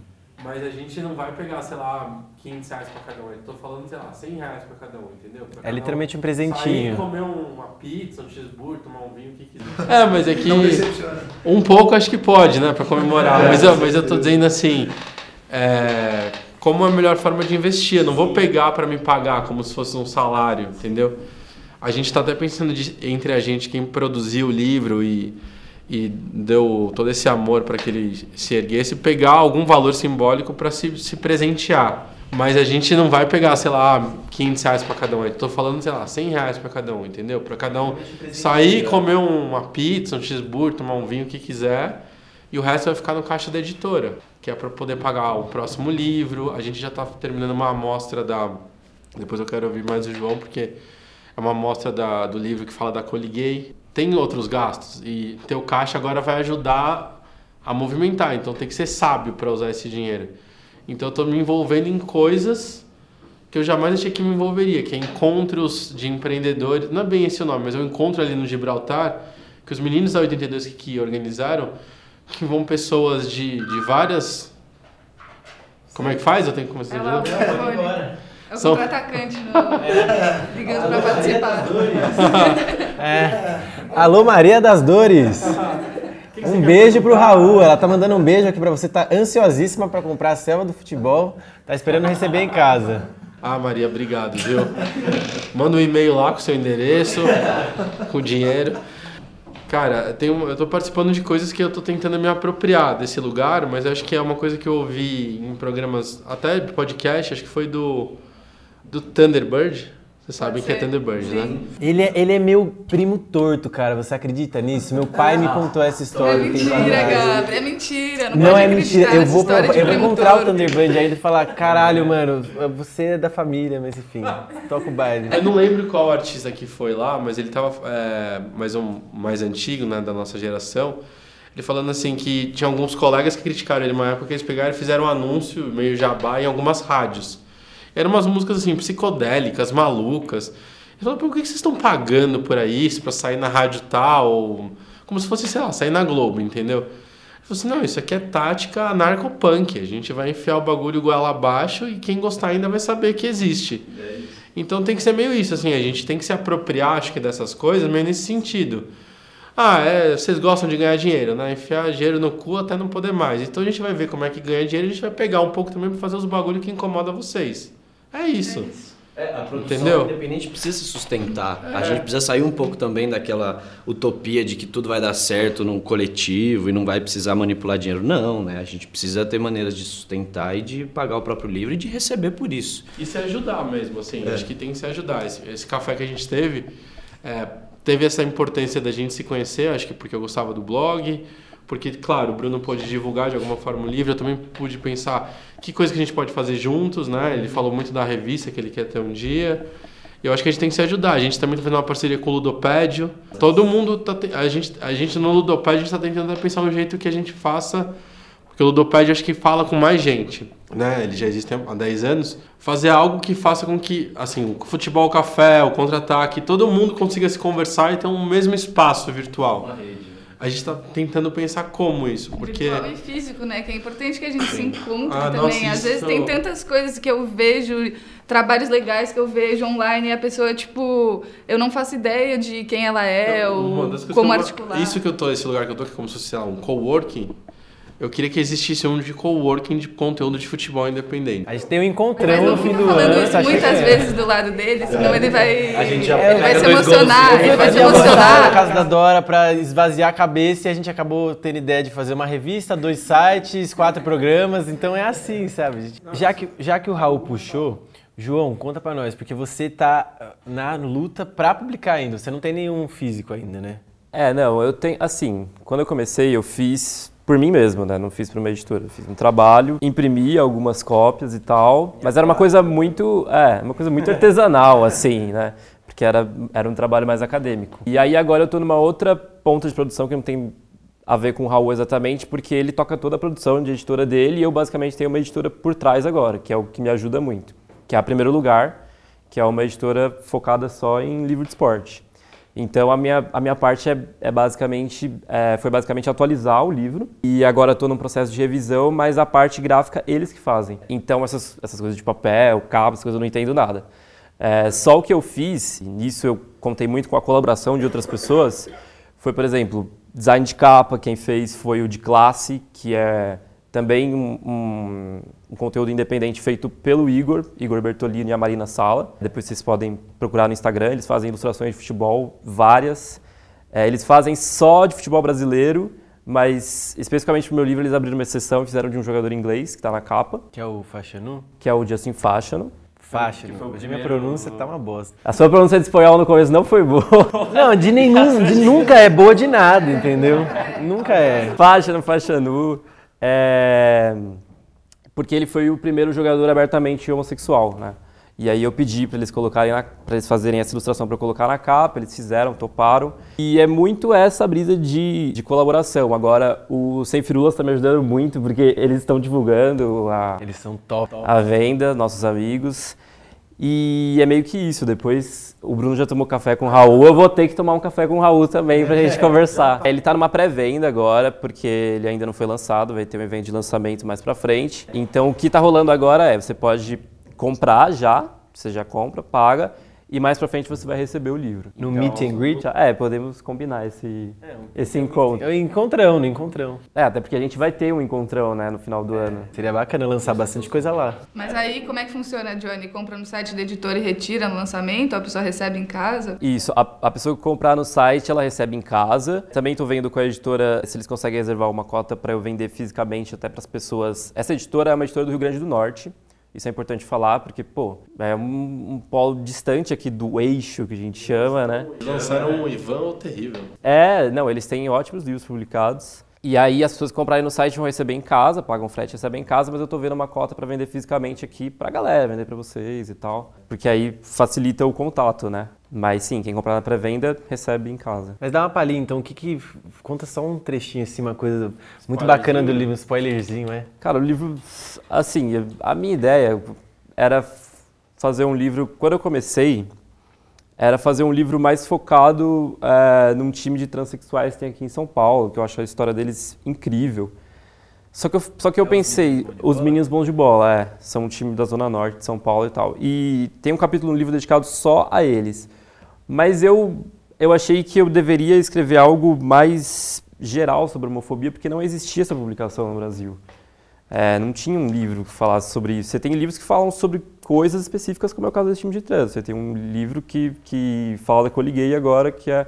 Mas a gente não vai pegar, sei lá, 500 reais para cada um. Eu tô falando, sei lá, 100 reais para cada um, entendeu? Pra é literalmente um presentinho. Sair, comer uma pizza, um cheeseburger, tomar um vinho, o que quiser. É, mas é que... Um pouco acho que pode, né, para comemorar. mas, eu, mas eu tô dizendo assim, é, como a melhor forma de investir. Eu não vou pegar para me pagar como se fosse um salário, entendeu? A gente está até pensando de, entre a gente, quem produziu o livro e, e deu todo esse amor para que ele se erguesse, pegar algum valor simbólico para se, se presentear. Mas a gente não vai pegar, sei lá, 500 reais para cada um. Tô falando, sei lá, 100 reais para cada um, entendeu? Para cada um sair, comer uma pizza, um cheeseburger, tomar um vinho, o que quiser. E o resto vai ficar no caixa da editora, que é para poder pagar o próximo livro. A gente já está terminando uma amostra da. Depois eu quero ouvir mais o João, porque é uma amostra da, do livro que fala da coliguei. Tem outros gastos e teu caixa agora vai ajudar a movimentar, então tem que ser sábio para usar esse dinheiro. Então eu estou me envolvendo em coisas que eu jamais achei que me envolveria, que é encontros de empreendedores, não é bem esse o nome, mas eu encontro ali no Gibraltar, que os meninos da 82 que, que organizaram, que vão pessoas de, de várias... Como é que faz? Eu tenho que começar a dizer. (laughs) É o São... contra-atacante ligando para participar. É. Alô, Maria das Dores. (laughs) Um beijo pro Raul. Ela tá mandando um beijo aqui para você. Tá ansiosíssima para comprar a selva do futebol. Tá esperando receber em casa. Ah, Maria, obrigado, viu? Manda um e-mail lá com seu endereço, com dinheiro. Cara, eu tô participando de coisas que eu tô tentando me apropriar desse lugar, mas acho que é uma coisa que eu ouvi em programas, até podcast, acho que foi do do Thunderbird. Vocês sabem que é Thunderbird, né? Sim. né? Ele é, ele é meu primo torto, cara. Você acredita nisso? Meu pai me contou essa história. É mentira, Gabi. É mentira. Não, não é mentira. Eu vou, eu vou encontrar torto. o Thunderbird ainda e falar: caralho, (laughs) mano, você é da família, mas enfim, toca o baile. Eu não lembro qual artista que foi lá, mas ele tava é, mais, um, mais antigo, né, da nossa geração. Ele falando assim que tinha alguns colegas que criticaram ele uma época que eles pegaram e fizeram um anúncio meio jabá em algumas rádios. Eram umas músicas assim, psicodélicas, malucas. Ele falou, por que vocês estão pagando por isso, pra sair na rádio tal? Como se fosse, sei lá, sair na Globo, entendeu? Ele falou assim, não, isso aqui é tática anarcopunk. A gente vai enfiar o bagulho goela abaixo e quem gostar ainda vai saber que existe. Então tem que ser meio isso, assim, a gente tem que se apropriar, acho que, dessas coisas, meio nesse sentido. Ah, é, vocês gostam de ganhar dinheiro, né? Enfiar dinheiro no cu até não poder mais. Então a gente vai ver como é que ganha dinheiro e a gente vai pegar um pouco também pra fazer os bagulho que incomoda vocês. É isso. É, a produção Entendeu? independente precisa se sustentar. A gente precisa sair um pouco também daquela utopia de que tudo vai dar certo num coletivo e não vai precisar manipular dinheiro. Não, né? A gente precisa ter maneiras de sustentar e de pagar o próprio livro e de receber por isso. E se ajudar mesmo, assim. Acho que tem que se ajudar. Esse, esse café que a gente teve, é, teve essa importância da gente se conhecer, acho que porque eu gostava do blog, porque, claro, o Bruno pôde divulgar de alguma forma o livro, eu também pude pensar que coisa que a gente pode fazer juntos, né? Ele falou muito da revista que ele quer ter um dia. Eu acho que a gente tem que se ajudar. A gente também está fazendo uma parceria com o Ludopédio. Todo mundo tá te- a gente a gente no Ludopédio está tentando pensar um jeito que a gente faça porque o Ludopédio acho que fala com mais gente, né? Ele já existe há 10 anos. Fazer algo que faça com que, assim, o futebol, o café, o contra-ataque, todo mundo consiga se conversar e ter um mesmo espaço virtual. A gente está tentando pensar como isso, porque Virtual e físico, né? Que é importante que a gente se encontre Ah, também. nossa, Às vezes tem tantas coisas que eu vejo, trabalhos legais que eu vejo online e a pessoa, tipo, eu não faço ideia de quem ela é ou como articular. Isso que eu tô, esse lugar que eu tô, que é como se fosse sei lá, um coworking. Eu queria que existisse um de coworking de conteúdo de futebol independente. A gente tem um encontrão no fim do falando ano. isso tá muitas chegando. vezes do lado dele, senão ele vai. A gente já ele vai se gols. emocionar, ele vai se almoçar na emocionar. casa da Dora pra esvaziar a cabeça e a gente acabou tendo ideia de fazer uma revista, dois sites, quatro programas, então é assim, sabe? Já que, já que o Raul puxou, João, conta pra nós, porque você tá ah, na luta pra publicar ainda, você não tem nenhum físico ainda, né? É, não, eu tenho. Assim, quando eu comecei, eu fiz por mim mesmo, né? Não fiz para uma editora. Fiz um trabalho, imprimi algumas cópias e tal. Mas era uma coisa muito. É, uma coisa muito artesanal, assim, né? Porque era, era um trabalho mais acadêmico. E aí agora eu tô numa outra ponta de produção que não tem a ver com o Raul exatamente, porque ele toca toda a produção de editora dele e eu basicamente tenho uma editora por trás agora, que é o que me ajuda muito. Que é a Primeiro Lugar, que é uma editora focada só em livro de esporte. Então a minha, a minha parte é, é basicamente é, foi basicamente atualizar o livro e agora estou num processo de revisão, mas a parte gráfica eles que fazem. Então essas, essas coisas de papel, cabo, essas coisas eu não entendo nada. É, só o que eu fiz, nisso eu contei muito com a colaboração de outras pessoas, foi, por exemplo, design de capa, quem fez foi o de classe, que é também um, um- um conteúdo independente feito pelo Igor, Igor Bertolini e a Marina Sala. Depois vocês podem procurar no Instagram, eles fazem ilustrações de futebol, várias. É, eles fazem só de futebol brasileiro, mas especificamente pro meu livro eles abriram uma exceção e fizeram de um jogador inglês, que está na capa, Que é o Fashanu? que é o Justin Fashanu. Fashanu. Hoje minha pronúncia tá uma bosta. A sua pronúncia de espanhol no começo não foi boa. (laughs) Não, de nenhum, de nunca é boa de nada, entendeu? Nunca é. Fashanu, Fashanu. É... Porque ele foi o primeiro jogador abertamente homossexual, né? E aí eu pedi para eles colocarem, para eles fazerem essa ilustração para eu colocar na capa, eles fizeram, toparam. E é muito essa brisa de, de colaboração. Agora, o Sem Firulas está me ajudando muito, porque eles estão divulgando a, Eles são top. a venda, nossos amigos. E é meio que isso. Depois o Bruno já tomou café com o Raul, eu vou ter que tomar um café com o Raul também pra gente (laughs) conversar. Ele tá numa pré-venda agora, porque ele ainda não foi lançado, vai ter um evento de lançamento mais pra frente. Então o que tá rolando agora é, você pode comprar já, você já compra, paga, e mais pra frente você vai receber o livro. No meet and greet? É, podemos combinar esse, esse encontro. Eu encontrão, no encontrão. É, até porque a gente vai ter um encontrão, né, no final do ano. Seria bacana lançar bastante coisa lá. Mas aí, como é que funciona, Johnny? Compra no site da editora e retira no lançamento? A pessoa recebe em casa? Isso, a, a pessoa que comprar no site, ela recebe em casa. Também estou vendo com a editora se eles conseguem reservar uma cota para eu vender fisicamente até para as pessoas. Essa editora é uma editora do Rio Grande do Norte. Isso é importante falar, porque, pô, é um, um polo distante aqui do eixo que a gente chama, né? Lançaram um Ivan o Terrível. É, não, eles têm ótimos livros publicados. E aí as pessoas que comprarem no site vão receber em casa, pagam frete e recebem em casa, mas eu tô vendo uma cota para vender fisicamente aqui pra galera, vender para vocês e tal. Porque aí facilita o contato, né? Mas sim, quem comprar na pré-venda recebe em casa. Mas dá uma palhinha, então, o que que... Conta só um trechinho, assim, uma coisa muito bacana do livro, um spoilerzinho, é? Cara, o livro, assim, a minha ideia era fazer um livro. Quando eu comecei, era fazer um livro mais focado é, num time de transexuais que tem aqui em São Paulo, que eu acho a história deles incrível. Só que eu, só que eu pensei, os Meninos Bons de Bola, é, são um time da Zona Norte de São Paulo e tal. E tem um capítulo no livro dedicado só a eles. Mas eu, eu achei que eu deveria escrever algo mais geral sobre homofobia, porque não existia essa publicação no Brasil. É, não tinha um livro que falasse sobre isso. Você tem livros que falam sobre coisas específicas, como é o caso desse time de trânsito. Você tem um livro que, que fala da Coliguei agora, que, é,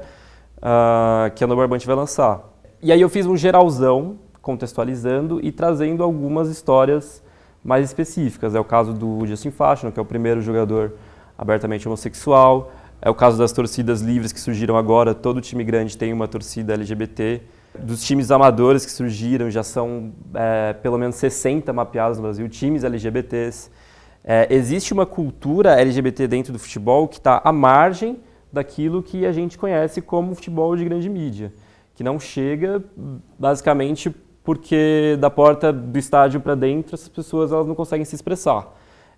uh, que a No Barbante vai lançar. E aí eu fiz um geralzão, contextualizando e trazendo algumas histórias mais específicas. É o caso do Justin Fashion, que é o primeiro jogador abertamente homossexual. É o caso das torcidas livres que surgiram agora. Todo time grande tem uma torcida LGBT dos times amadores que surgiram, já são é, pelo menos 60 mapeados no Brasil, times LGBTs. É, existe uma cultura LGBT dentro do futebol que está à margem daquilo que a gente conhece como futebol de grande mídia, que não chega basicamente porque da porta do estádio para dentro as pessoas elas não conseguem se expressar.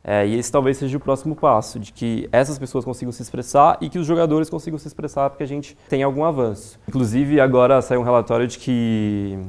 É, e esse talvez seja o próximo passo, de que essas pessoas consigam se expressar e que os jogadores consigam se expressar porque a gente tem algum avanço. Inclusive, agora saiu um relatório de que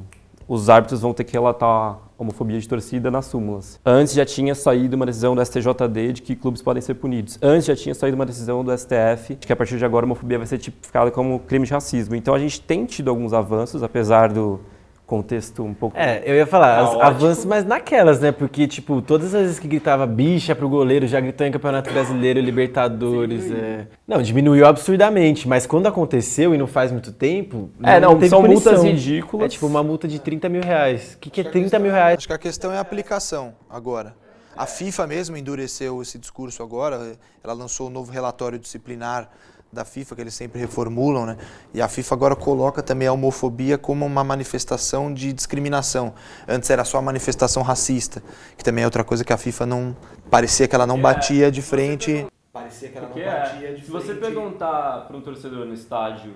os árbitros vão ter que relatar homofobia de torcida nas súmulas. Antes já tinha saído uma decisão do STJD de que clubes podem ser punidos. Antes já tinha saído uma decisão do STF de que a partir de agora a homofobia vai ser tipificada como crime de racismo. Então a gente tem tido alguns avanços, apesar do contexto um pouco. É, eu ia falar, avanços, mas naquelas, né? Porque, tipo, todas as vezes que gritava bicha pro goleiro, já gritou em Campeonato Brasileiro, Libertadores. É... Não, diminuiu absurdamente, mas quando aconteceu e não faz muito tempo. É, não, não são punição. multas ridículas. É tipo uma multa de 30 mil reais. O que, que é 30 mil reais? Acho que a questão é a aplicação agora. A FIFA mesmo endureceu esse discurso agora, ela lançou um novo relatório disciplinar da FIFA, que eles sempre reformulam, né? E a FIFA agora coloca também a homofobia como uma manifestação de discriminação. Antes era só a manifestação racista, que também é outra coisa que a FIFA não. parecia que ela não é, batia de frente. Parecia que ela não batia é, de se frente. Se você perguntar para um torcedor no estádio.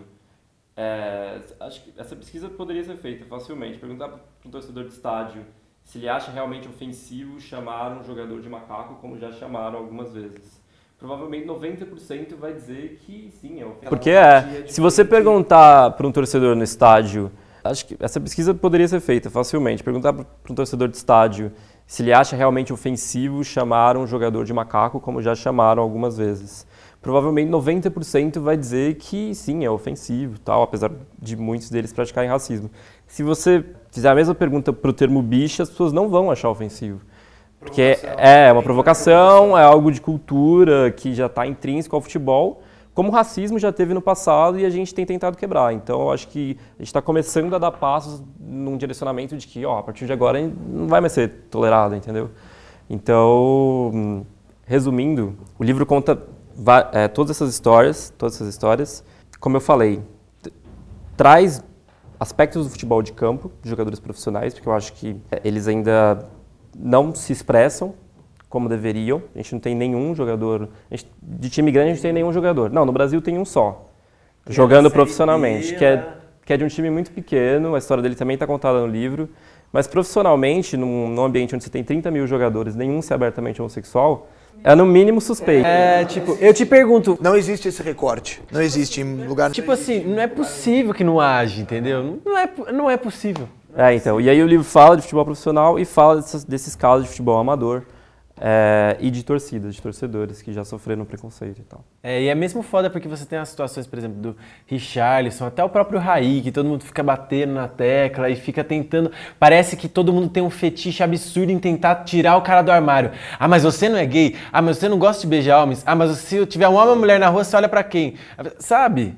É, acho que essa pesquisa poderia ser feita facilmente. Perguntar para um torcedor de estádio se ele acha realmente ofensivo chamar um jogador de macaco, como já chamaram algumas vezes provavelmente 90% vai dizer que sim, é ofensivo. Porque é, se você perguntar para um torcedor no estádio, acho que essa pesquisa poderia ser feita facilmente, perguntar para um torcedor de estádio se ele acha realmente ofensivo chamar um jogador de macaco, como já chamaram algumas vezes. Provavelmente 90% vai dizer que sim, é ofensivo, tal, apesar de muitos deles praticarem racismo. Se você fizer a mesma pergunta para o termo bicha, as pessoas não vão achar ofensivo. Porque é uma provocação, é algo de cultura que já está intrínseco ao futebol, como o racismo já teve no passado e a gente tem tentado quebrar. Então, eu acho que a gente está começando a dar passos num direcionamento de que, ó, a partir de agora não vai mais ser tolerado, entendeu? Então, resumindo, o livro conta é, todas essas histórias, todas essas histórias. Como eu falei, traz aspectos do futebol de campo, de jogadores profissionais, porque eu acho que eles ainda não se expressam como deveriam. A gente não tem nenhum jogador. Gente, de time grande a gente tem nenhum jogador. Não, no Brasil tem um só. Que jogando é profissionalmente. Que é, que é de um time muito pequeno, a história dele também está contada no livro. Mas profissionalmente, num, num, ambiente onde você tem 30 mil jogadores, nenhum se abertamente homossexual, é no mínimo suspeito. É, tipo, eu te pergunto. Não existe esse recorte. Não existe em lugar. Tipo assim, não é possível que não age, entendeu? Não é, não é possível. É, então. E aí o livro fala de futebol profissional e fala desses, casos de futebol amador. É, e de torcidas, de torcedores que já sofreram preconceito e tal. É, e é mesmo foda porque você tem as situações, por exemplo, do Richarlison, até o próprio Raí, que todo mundo fica batendo na tecla e fica tentando. Parece que todo mundo tem um fetiche absurdo em tentar tirar o cara do armário. Ah, mas você não é gay? Ah, mas você não gosta de beijar homens? Ah, mas se tiver um homem ou uma mulher na rua, você olha para quem? Sabe?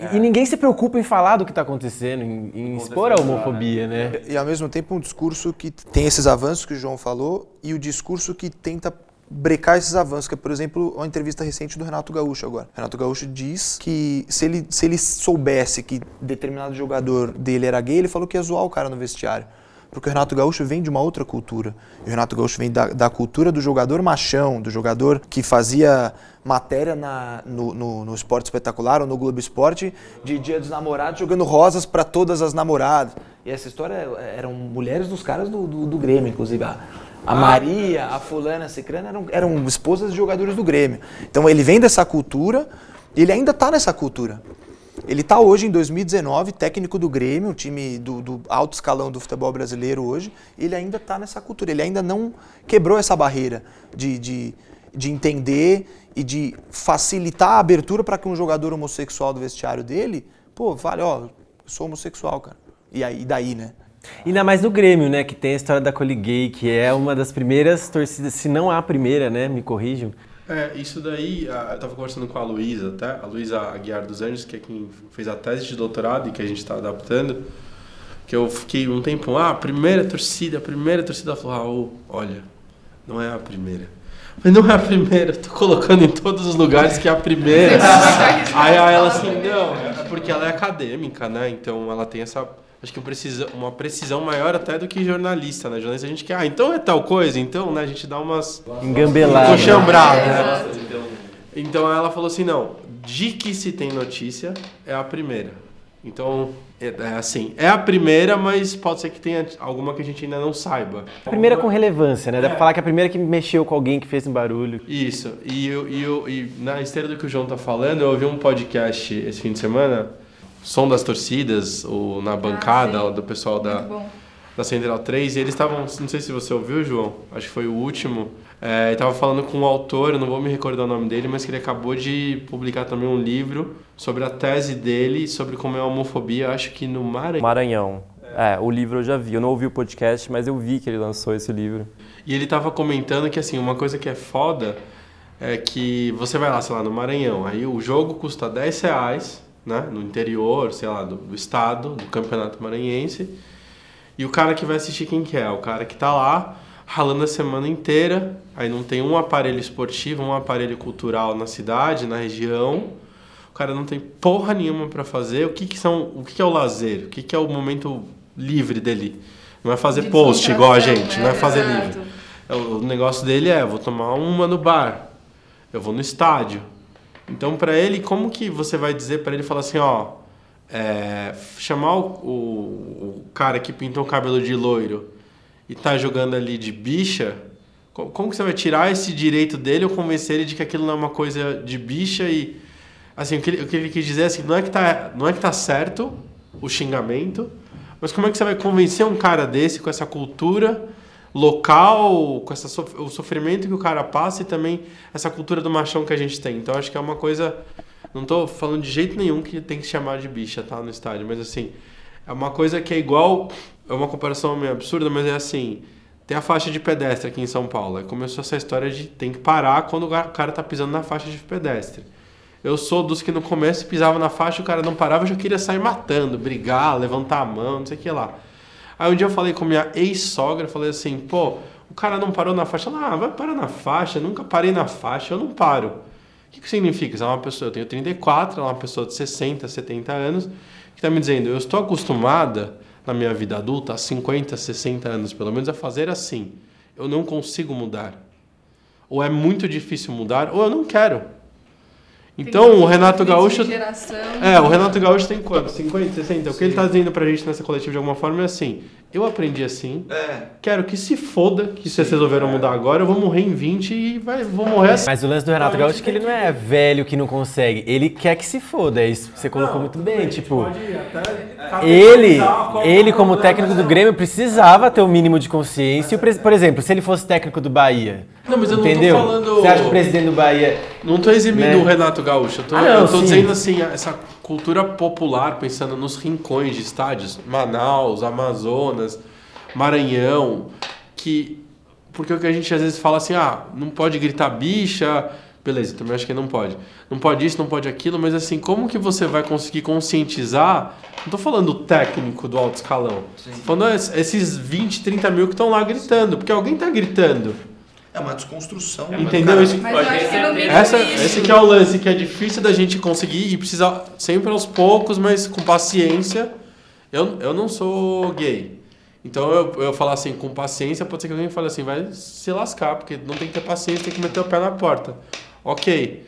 É. E ninguém se preocupa em falar do que está acontecendo, em, em expor a homofobia, né? E ao mesmo tempo um discurso que tem esses avanços que o João falou e o discurso que tenta brecar esses avanços, que é, por exemplo, uma entrevista recente do Renato Gaúcho agora. Renato Gaúcho diz que se ele, se ele soubesse que determinado jogador dele era gay, ele falou que ia zoar o cara no vestiário. Porque o Renato Gaúcho vem de uma outra cultura. E o Renato Gaúcho vem da, da cultura do jogador machão, do jogador que fazia matéria na, no, no, no, Esporte Espetacular ou no Globo Esporte de Dia dos Namorados jogando rosas para todas as namoradas. E essa história eram mulheres dos caras do, do, do Grêmio, inclusive. A, a Maria, a fulana, a cicrana eram, eram esposas de jogadores do Grêmio. Então ele vem dessa cultura Ele ainda está nessa cultura. Ele está hoje, em 2019, técnico do Grêmio, um time do, do alto escalão do futebol brasileiro hoje. Ele ainda está nessa cultura. Ele ainda não quebrou essa barreira de, de, de entender e de facilitar a abertura para que um jogador homossexual do vestiário dele, pô, fale, ó, sou homossexual, cara. E aí, e daí, né? Ainda mais no Grêmio, né? Que tem a história da Coliguei, que é uma das primeiras torcidas, se não a primeira, né? Me corrijam. É, isso daí, eu estava conversando com a Luísa até, a Luísa Aguiar dos Anjos, que é quem fez a tese de doutorado e que a gente está adaptando, que eu fiquei um tempo, ah, a primeira torcida, a primeira torcida, ela falou, Raul, olha, não é a primeira. Mas não é a primeira, tô colocando em todos os lugares que é a primeira. aí, (laughs) aí ela assim, não, é porque ela é acadêmica, né? Então ela tem essa acho que precisa, uma precisão maior até do que jornalista, né? Jornalista a gente quer, ah, então é tal coisa, então, né? A gente dá umas... Engambelada. Coxambrada, né? Então ela falou assim, não, de que se tem notícia é a primeira. Então, é, é assim, é a primeira, mas pode ser que tenha alguma que a gente ainda não saiba. A primeira com relevância, né? Dá pra falar que é a primeira que mexeu com alguém que fez um barulho. Isso. E, eu, e, eu, e na esteira do que o João tá falando, eu ouvi um podcast esse fim de semana som das torcidas, ou na bancada Ah, do pessoal da, da Central 3, e eles estavam, não sei se você ouviu, João, acho que foi o último, é, ele estava falando com um autor, eu não vou me recordar o nome dele, mas que ele acabou de publicar também um livro sobre a tese dele, sobre como é a homofobia, acho que no Maranhão. Maranhão. É, o livro eu já vi. Eu não ouvi o podcast, mas eu vi que ele lançou esse livro. E ele tava comentando que, assim, uma coisa que é foda é que você vai lá, sei lá, no Maranhão, aí o jogo custa 10 reais, né, no interior, sei lá, do, do estado, do campeonato maranhense, e o cara que vai assistir quem que é? O cara que tá lá ralando a semana inteira, aí não tem um aparelho esportivo, um aparelho cultural na cidade, na região, o cara não tem porra nenhuma para fazer, o que que são, o que que é o lazer, o que que é o momento livre dele? Não é fazer De post igual a gente, né? não é fazer Exato. livre. É, O negócio dele é, vou tomar uma no bar, eu vou no estádio. Então, para ele, como que você vai dizer para ele falar assim, ó, é, chamar o, o, o cara que pintou o cabelo de loiro e tá jogando ali de bicha, co- como que você vai tirar esse direito dele ou convencer ele de que aquilo não é uma coisa de bicha e assim, o que ele, o que ele quis dizer é assim, não é que tá, não é que tá certo o xingamento, mas como é que você vai convencer um cara desse com essa cultura local, com essa, o sofrimento que o cara passa e também essa cultura do machão que a gente tem. Então acho que é uma coisa. Não tô falando de jeito nenhum que tem que chamar de bicha, tá? No estádio, mas assim, é uma coisa que é igual. É uma comparação meio absurda, mas é assim. Tem a faixa de pedestre aqui em São Paulo. Aí começou essa história de tem que parar quando o cara tá pisando na faixa de pedestre. Eu sou dos que no começo pisava na faixa, o cara não parava, eu já queria sair matando, brigar, levantar a mão, não sei o que lá. Aí um dia eu falei com minha ex-sogra, falei assim, pô, o cara não parou na faixa. Ela, ah, vai parar na faixa, nunca parei na faixa, eu não paro. O que, que significa? Você é uma pessoa, eu tenho 34, ela é uma pessoa de 60, 70 anos, que está me dizendo, eu estou acostumada na minha vida adulta, há 50, 60 anos pelo menos, a fazer assim. Eu não consigo mudar. Ou é muito difícil mudar, ou eu não quero. Então, o Renato Gaúcho. Geração. É, o Renato Gaúcho tem quanto? 50, 60? O que ele tá dizendo pra gente nessa coletiva de alguma forma é assim: eu aprendi assim, É. quero que se foda que vocês resolveram mudar agora, eu vou morrer em 20 e vai, vou morrer assim. Mas o lance do Renato Gaúcho é que ele não é velho que não consegue. Ele quer que se foda. É isso que você colocou muito bem. Tipo, ele, ele como técnico do Grêmio precisava ter o mínimo de consciência. E Por exemplo, se ele fosse técnico do Bahia, Não, mas eu não tô entendeu? falando- Você acha que o presidente do Bahia Não tô eximindo Né? o Renato Gaúcho, eu tô, Ah, não, eu tô dizendo assim, essa cultura popular, pensando nos rincões de estádios, Manaus, Amazonas, Maranhão, que. Porque o que a gente às vezes fala assim, ah, não pode gritar bicha, beleza, também acho que não pode. Não pode isso, não pode aquilo, mas assim, como que você vai conseguir conscientizar? Não tô falando o técnico do alto escalão. Tô falando es- esses 20, 30 mil que estão lá gritando, porque alguém tá gritando. É uma desconstrução. Entendeu? Cara, Isso- Mas eu acho que no mínimo essa, esse que é o lance, que é difícil da gente conseguir e precisa sempre aos poucos, mas com paciência. Eu, eu não sou gay. Então eu, eu falar assim, com paciência, pode ser que alguém fale assim, vai se lascar, porque não tem que ter paciência, tem que meter o pé na porta. Ok.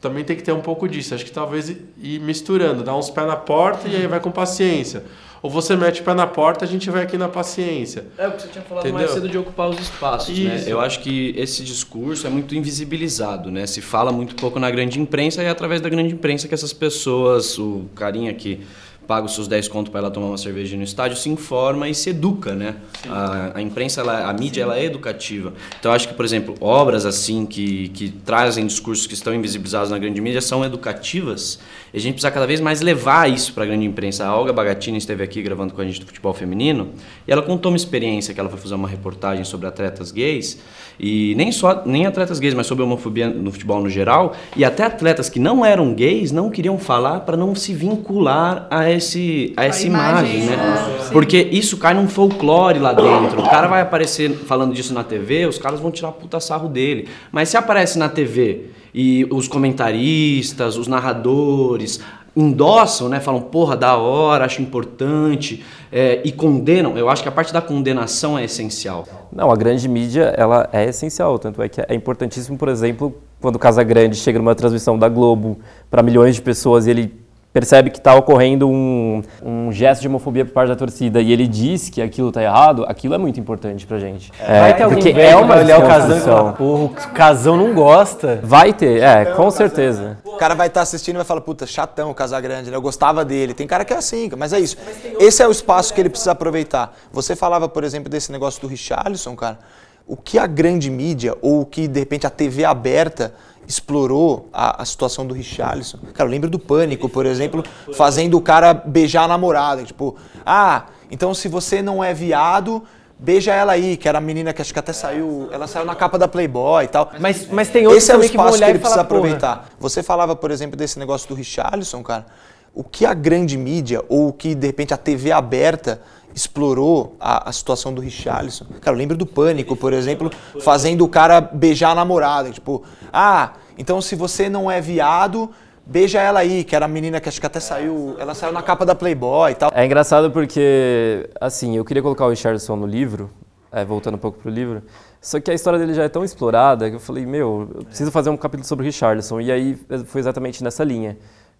também tem que ter um pouco disso. Acho que talvez ir misturando, dar uns pés na porta e aí vai com paciência. Ou você mete o pé na porta, a gente vai aqui na paciência. É o que você tinha falado Entendeu? mais cedo de ocupar os espaços, né? Isso. Eu acho que esse discurso é muito invisibilizado, né? Se fala muito pouco na grande imprensa e é através da grande imprensa que essas pessoas, o carinha que paga os seus 10 contos para ela tomar uma cerveja no estádio, se informa e se educa, né? A, a imprensa, ela, a mídia, ela é educativa. Então, eu acho que, por exemplo, obras assim que, que trazem discursos que estão invisibilizados na grande mídia são educativas e a gente precisa cada vez mais levar isso para a grande imprensa. A Olga Bagatini esteve aqui gravando com a gente do futebol feminino e ela contou uma experiência que ela foi fazer uma reportagem sobre atletas gays e nem só nem atletas gays, mas sobre a homofobia no futebol no geral e até atletas que não eram gays não queriam falar para não se vincular a esse a essa imagem, imagem, né? Sim. Porque isso cai num folclore lá dentro. O cara vai aparecer falando disso na TV, os caras vão tirar puta sarro dele. Mas se aparece na TV e os comentaristas, os narradores endossam, né? Falam, porra, da hora, acho importante, é, e condenam, eu acho que a parte da condenação é essencial. Não, a grande mídia ela é essencial, tanto é que é importantíssimo, por exemplo, quando o Casagrande chega numa transmissão da Globo para milhões de pessoas e ele percebe que está ocorrendo um, um gesto de homofobia por parte da torcida e ele diz que aquilo está errado, aquilo é muito importante pra gente. É, vai ter alguém porque é uma olhar o casão e desconstrução. falar, porra, o casão não gosta. Vai ter, é, com certeza. O cara vai estar assistindo e vai falar, puta, chatão o Casagrande, né? Eu gostava dele. Tem cara que é assim, mas é isso. Esse é o espaço que ele precisa aproveitar. Você falava, por exemplo, desse negócio do Richarlison, cara. O que a grande mídia, ou o que, de repente, a TV aberta explorou a, a situação do Richarlison. Cara, eu lembro do Pânico, por exemplo, fazendo o cara beijar a namorada. Tipo, ah, então se você não é viado, beija ela aí, que era a menina que acho que até saiu, ela saiu na capa da Playboy e tal. Mas, mas tem outros Esse é o que espaço que olhar ele precisa porra, aproveitar. Você falava, por exemplo, desse negócio do Richarlison, cara. O que a grande mídia, ou o que, de repente, a TV aberta explorou a, a situação do Richarlison. Cara, eu lembro do Pânico, por exemplo, fazendo o cara beijar a namorada. Tipo, ah, então se você não é viado, beija ela aí, que era a menina que acho que até saiu, ela saiu na capa da Playboy e tal. É engraçado porque, assim, eu queria colocar o Richardson no livro, é, voltando um pouco pro livro, só que a história dele já é tão explorada que eu falei, meu, eu preciso fazer um capítulo sobre o Richardson. E aí foi exatamente nessa linha.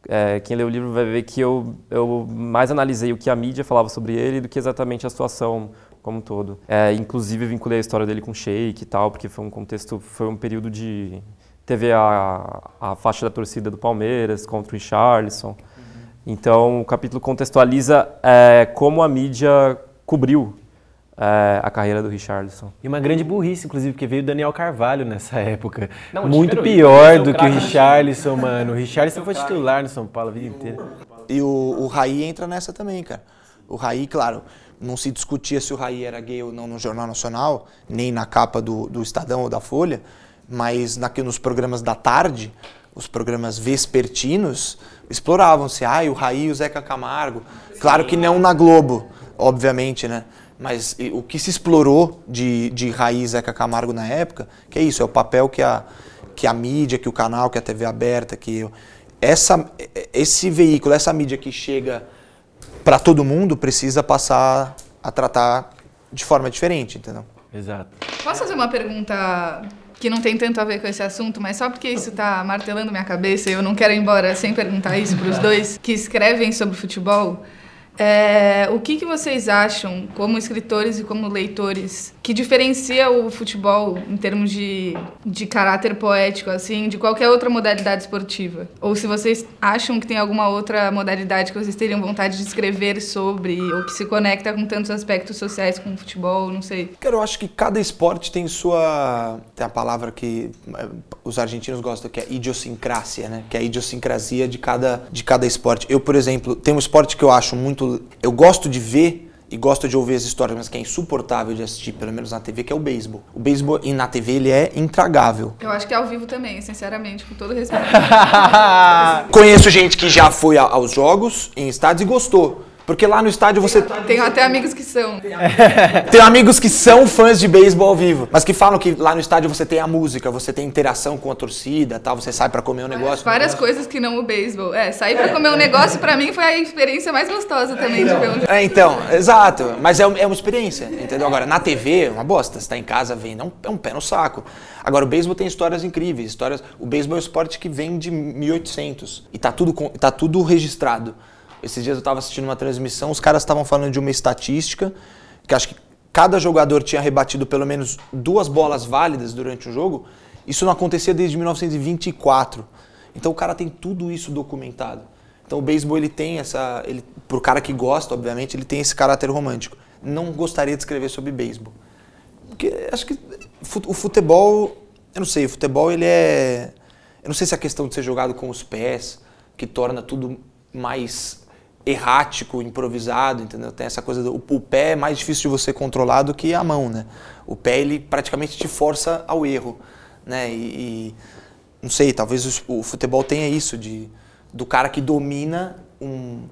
É, quem lê o livro vai ver que eu, eu mais analisei o que a mídia falava sobre ele do que exatamente a situação como um todo. É, inclusive vinculei a história dele com o Sheik e tal, porque foi um contexto, foi um período de... Teve a, a faixa da torcida do Palmeiras contra o Richarlison. Então, o capítulo contextualiza é, como a mídia cobriu é, a carreira do Richarlison. E uma grande burrice, inclusive, porque veio o Daniel Carvalho nessa época. Não, Muito pior do que o. Richarlison, mano. O Richarlison foi titular no São Paulo a vida inteira. E o, o Raí entra nessa também, cara. O Raí, claro, não se discutia se o Raí era gay ou não no Jornal Nacional, nem na capa do, do Estadão ou da Folha, mas na, nos programas da tarde, os programas vespertinos, exploravam-se. Ah, o Raí e o Zeca Camargo. Claro que não na Globo, obviamente, né? Mas o que se explorou de, de Raí e Zeca Camargo na época, que é isso, é o papel que a, que a mídia, que o canal, que a TV aberta, que eu, essa, esse veículo, essa mídia que chega para todo mundo precisa passar a tratar de forma diferente, entendeu? Exato. Posso fazer uma pergunta que não tem tanto a ver com esse assunto, mas só porque isso tá martelando minha cabeça e eu não quero ir embora sem perguntar isso para os dois que escrevem sobre futebol. É, o que, que vocês acham, como escritores e como leitores, que diferencia o futebol em termos de, de caráter poético, assim, de qualquer outra modalidade esportiva? Ou se vocês acham que tem alguma outra modalidade que vocês teriam vontade de escrever sobre, ou que se conecta com tantos aspectos sociais como o futebol, não sei. Cara, eu acho que cada esporte tem sua. Tem a palavra que eh, os argentinos gostam, que é idiosincrásia, né? Que é a idiosincrasia de cada, de cada esporte. Eu, por exemplo, tem um esporte que eu acho muito. Eu gosto de ver e gosto de ouvir as histórias, mas que é insuportável de assistir, pelo menos na TV, que é o beisebol. O beisebol na TV ele é intragável. Eu acho que é ao vivo também, sinceramente, com todo (laughs) respeito. Conheço gente que já foi aos jogos em estádios e gostou. Porque lá no estádio você Tenho até amigos que são. (laughs) tem amigos que são fãs de beisebol ao vivo, mas que falam que lá no estádio você tem a música, você tem interação com a torcida, tal, você sai pra comer um negócio. Várias coisas que não o beisebol. É, sair pra comer um negócio pra mim foi a experiência mais gostosa também de ver um jogo. É, então, exato. Mas é, é uma experiência, entendeu? Agora, na TV, é uma bosta. Você tá em casa vendo, é um, é um pé no saco. Agora, o beisebol tem histórias incríveis. Histórias, o beisebol é um esporte que vem de 1800 e tá tudo, tá tudo registrado. Esses dias eu tava assistindo uma transmissão, os caras estavam falando de uma estatística, que acho que cada jogador tinha rebatido pelo menos duas bolas válidas durante o jogo. Isso não acontecia desde 1924. Então o cara tem tudo isso documentado. Então o beisebol ele tem essa, ele, pro cara que gosta, obviamente, ele tem esse caráter romântico. Não gostaria de escrever sobre beisebol. Porque acho que o futebol, eu não sei, o futebol ele é, eu não sei se é a questão de ser jogado com os pés que torna tudo mais errático, improvisado, entendeu? Tem essa coisa do o pé é mais difícil de você controlar do que a mão, né? O pé ele praticamente te força ao erro, né? E, e não sei, talvez o, o futebol tenha isso de do cara que domina um,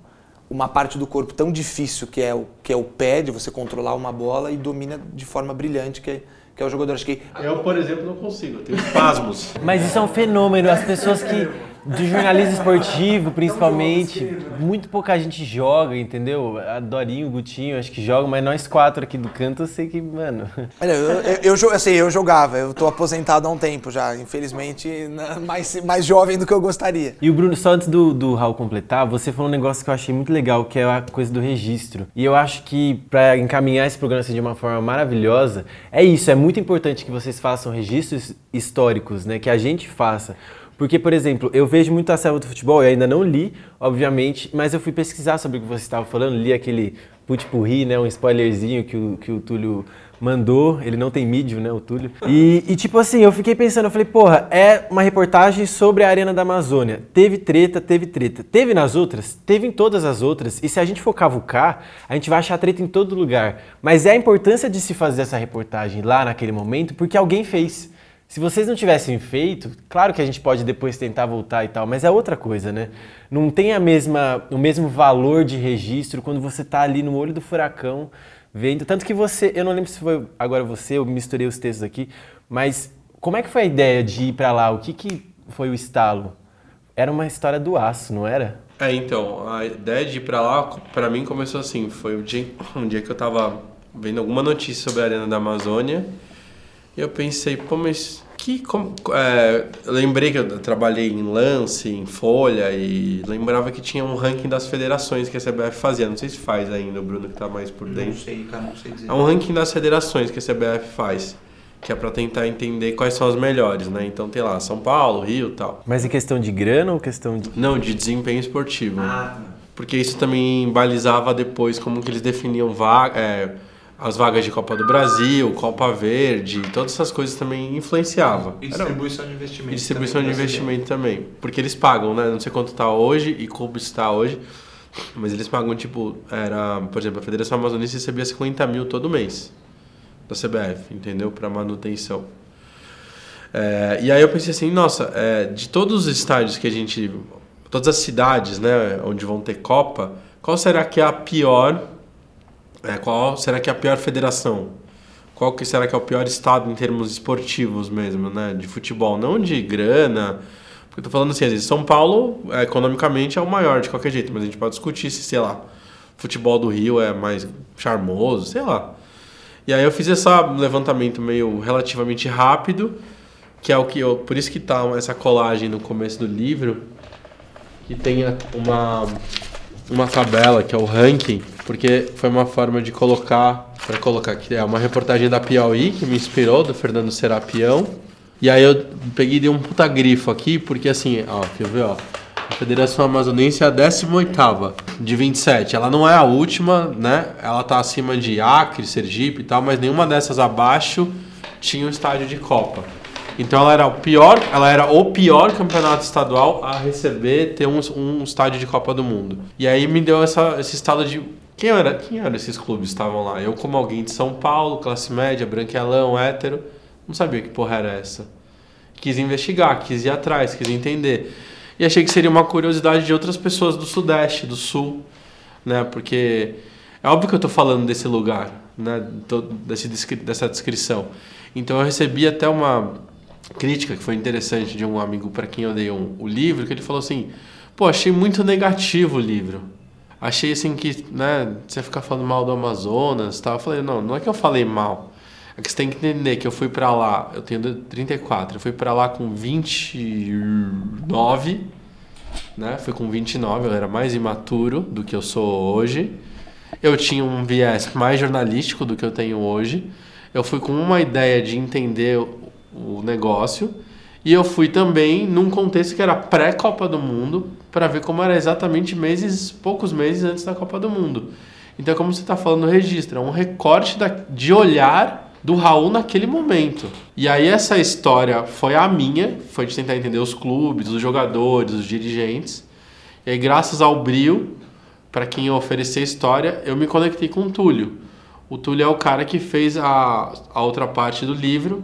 uma parte do corpo tão difícil que é o que é o pé de você controlar uma bola e domina de forma brilhante que é, que é o jogador. Acho que Eu, por exemplo, não consigo, eu tenho espasmos. Mas isso é um fenômeno. As pessoas que. Do jornalismo esportivo, principalmente, muito pouca gente joga, entendeu? A Dorinho, o Gutinho, acho que jogam, mas nós quatro aqui do canto, eu sei que, mano. Olha, eu, eu, assim, eu jogava, eu tô aposentado há um tempo já, infelizmente, na- mais, mais jovem do que eu gostaria. E o Bruno, só antes do, do Raul completar, você falou um negócio que eu achei muito legal, que é a coisa do registro. E eu acho que para encaminhar esse programa assim, de uma forma maravilhosa, é isso, é muito importante que vocês façam registros históricos, né? Que a gente faça. Porque, por exemplo, eu vejo muito a selva do futebol, eu ainda não li, obviamente, mas eu fui pesquisar sobre o que você estava falando, li aquele putpurri, né? Um spoilerzinho que o, que o Túlio mandou, ele não tem mídia, né, o Túlio. E, e, tipo assim, eu fiquei pensando, eu falei, porra, é uma reportagem sobre a Arena da Amazônia. Teve treta, teve treta. Teve nas outras? Teve em todas as outras. E se a gente for cavucar, a gente vai achar treta em todo lugar. Mas é a importância de se fazer essa reportagem lá naquele momento, porque alguém fez. Se vocês não tivessem feito, claro que a gente pode depois tentar voltar e tal, mas é outra coisa, né? Não tem a mesma, o mesmo valor de registro quando você tá ali no olho do furacão vendo. Tanto que você, eu não lembro se foi agora você, eu misturei os textos aqui, mas como é que foi a ideia de ir para lá? O que, que foi o estalo? Era uma história do aço, não era? É, então, a ideia de ir pra lá, pra mim, começou assim. Foi um dia, (laughs) um dia que eu tava vendo alguma notícia sobre a Arena da Amazônia e eu pensei, pô, mas que... Como, é, lembrei que eu trabalhei em lance, em folha e lembrava que tinha um ranking das federações que a CBF fazia. Não sei se faz ainda, o Bruno que tá mais por dentro. sei, cara, não sei dizer. É um ranking das federações que a CBF faz, que é pra tentar entender quais são as melhores, né? Então tem lá São Paulo, Rio e tal. Mas em questão de grana ou questão de. Não, de desempenho esportivo. Porque isso também balizava depois como que eles definiam vaga, é, as vagas de Copa do Brasil, Copa Verde, todas essas coisas também influenciava. E distribuição de investimento. e distribuição de também pra investimento também. Porque eles pagam, né? Não sei quanto tá hoje e como está hoje. Mas eles pagam, tipo, era, por exemplo, a Federação Amazonense recebia 50 mil todo mês da CBF, entendeu? Para manutenção. É, e aí eu pensei assim, nossa, é, de todos os estádios que a gente. Todas as cidades, né, onde vão ter Copa, qual será que é a pior. É, qual será que é a pior federação? Qual que será que é o pior estado em termos esportivos mesmo, né? De futebol, não de grana. Porque eu tô falando assim, às vezes São Paulo, é, economicamente, é o maior de qualquer jeito, mas a gente pode discutir se, sei lá, futebol do Rio é mais charmoso, sei lá. E aí eu fiz esse levantamento meio relativamente rápido, que é o que eu. Por isso que tá essa colagem no começo do livro, que tem uma, uma tabela, que é o ranking, porque foi uma forma de colocar. Para colocar aqui, é uma reportagem da Piauí, que me inspirou, do Fernando Serapião. E aí eu peguei e dei um puta grifo aqui, porque assim, ó, quer ver, ó. A Federação Amazonense é a 18ª de 27. Ela não é a última, né? Ela tá acima de Acre, Sergipe e tal, mas nenhuma dessas abaixo tinha um estádio de Copa. Então ela era o pior, ela era o pior campeonato estadual a receber ter um, um estádio de Copa do Mundo. E aí me deu essa, esse estado de quem era, quem eram esses clubes que estavam lá? Eu como alguém de São Paulo, classe média, branquelão, hétero, não sabia que porra era essa. Quis investigar, quis ir atrás, quis entender. E achei que seria uma curiosidade de outras pessoas do Sudeste, do Sul. né? Porque é óbvio que eu tô falando desse lugar, né? Desse, dessa descrição. Então eu recebi até uma crítica que foi interessante de um amigo para quem eu dei um, o livro, que ele falou assim: pô, achei muito negativo o livro. Achei assim que, né, você ficar falando mal do Amazonas tal. Eu falei: não, não é que eu falei mal. É que você tem que entender que eu fui para lá, eu tenho 34, eu fui para lá com 29, né? Fui com 29, eu era mais imaturo do que eu sou hoje. Eu tinha um viés mais jornalístico do que eu tenho hoje. Eu fui com uma ideia de entender o negócio e eu fui também num contexto que era pré-Copa do Mundo para ver como era exatamente meses, poucos meses antes da Copa do Mundo. Então, como você está falando no registro, é um recorte da, de olhar do Raul naquele momento. E aí essa história foi a minha, foi de tentar entender os clubes, os jogadores, os dirigentes. E aí, graças ao brio, para quem eu a história, eu me conectei com o Túlio. O Túlio é o cara que fez a, a outra parte do livro,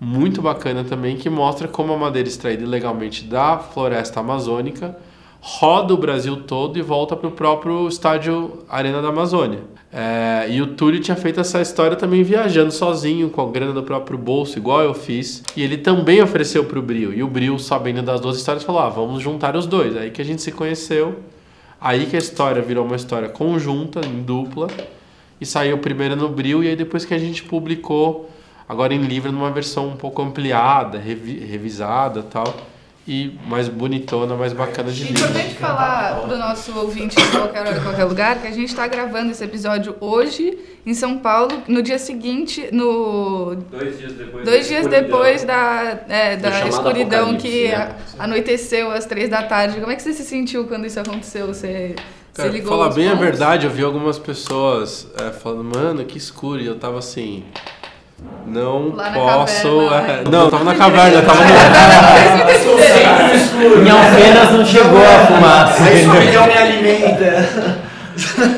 muito bacana também, que mostra como a madeira extraída ilegalmente da floresta amazônica roda o Brasil todo e volta para o próprio estádio Arena da Amazônia. É, e o Túlio tinha feito essa história também viajando sozinho, com a grana do próprio bolso, igual eu fiz. E ele também ofereceu para o Bril. E o Bril, sabendo das duas histórias, falou: ah, vamos juntar os dois. Aí que a gente se conheceu. Aí que a história virou uma história conjunta, em dupla. E saiu primeiro no Bril. E aí depois que a gente publicou, agora em livro, numa versão um pouco ampliada, revi revisada tal e mais bonitona, mais bacana de. É importante falar para o nosso ouvinte de qualquer hora, qualquer lugar, que a gente está gravando esse episódio hoje em São Paulo, no dia seguinte, no dois dias depois, dois da, dias escuridão. depois da, é, da escuridão que né? anoiteceu às três da tarde. Como é que você se sentiu quando isso aconteceu? Você Cara, você ligou falar bem pontos? a verdade, eu vi algumas pessoas é, falando, mano, que escuro, e eu tava assim. Não posso. Caverna, é, não, eu tava na caverna, eu tava no. (laughs) em Alfenas não chegou a fumaça. A escuridão me alimenta.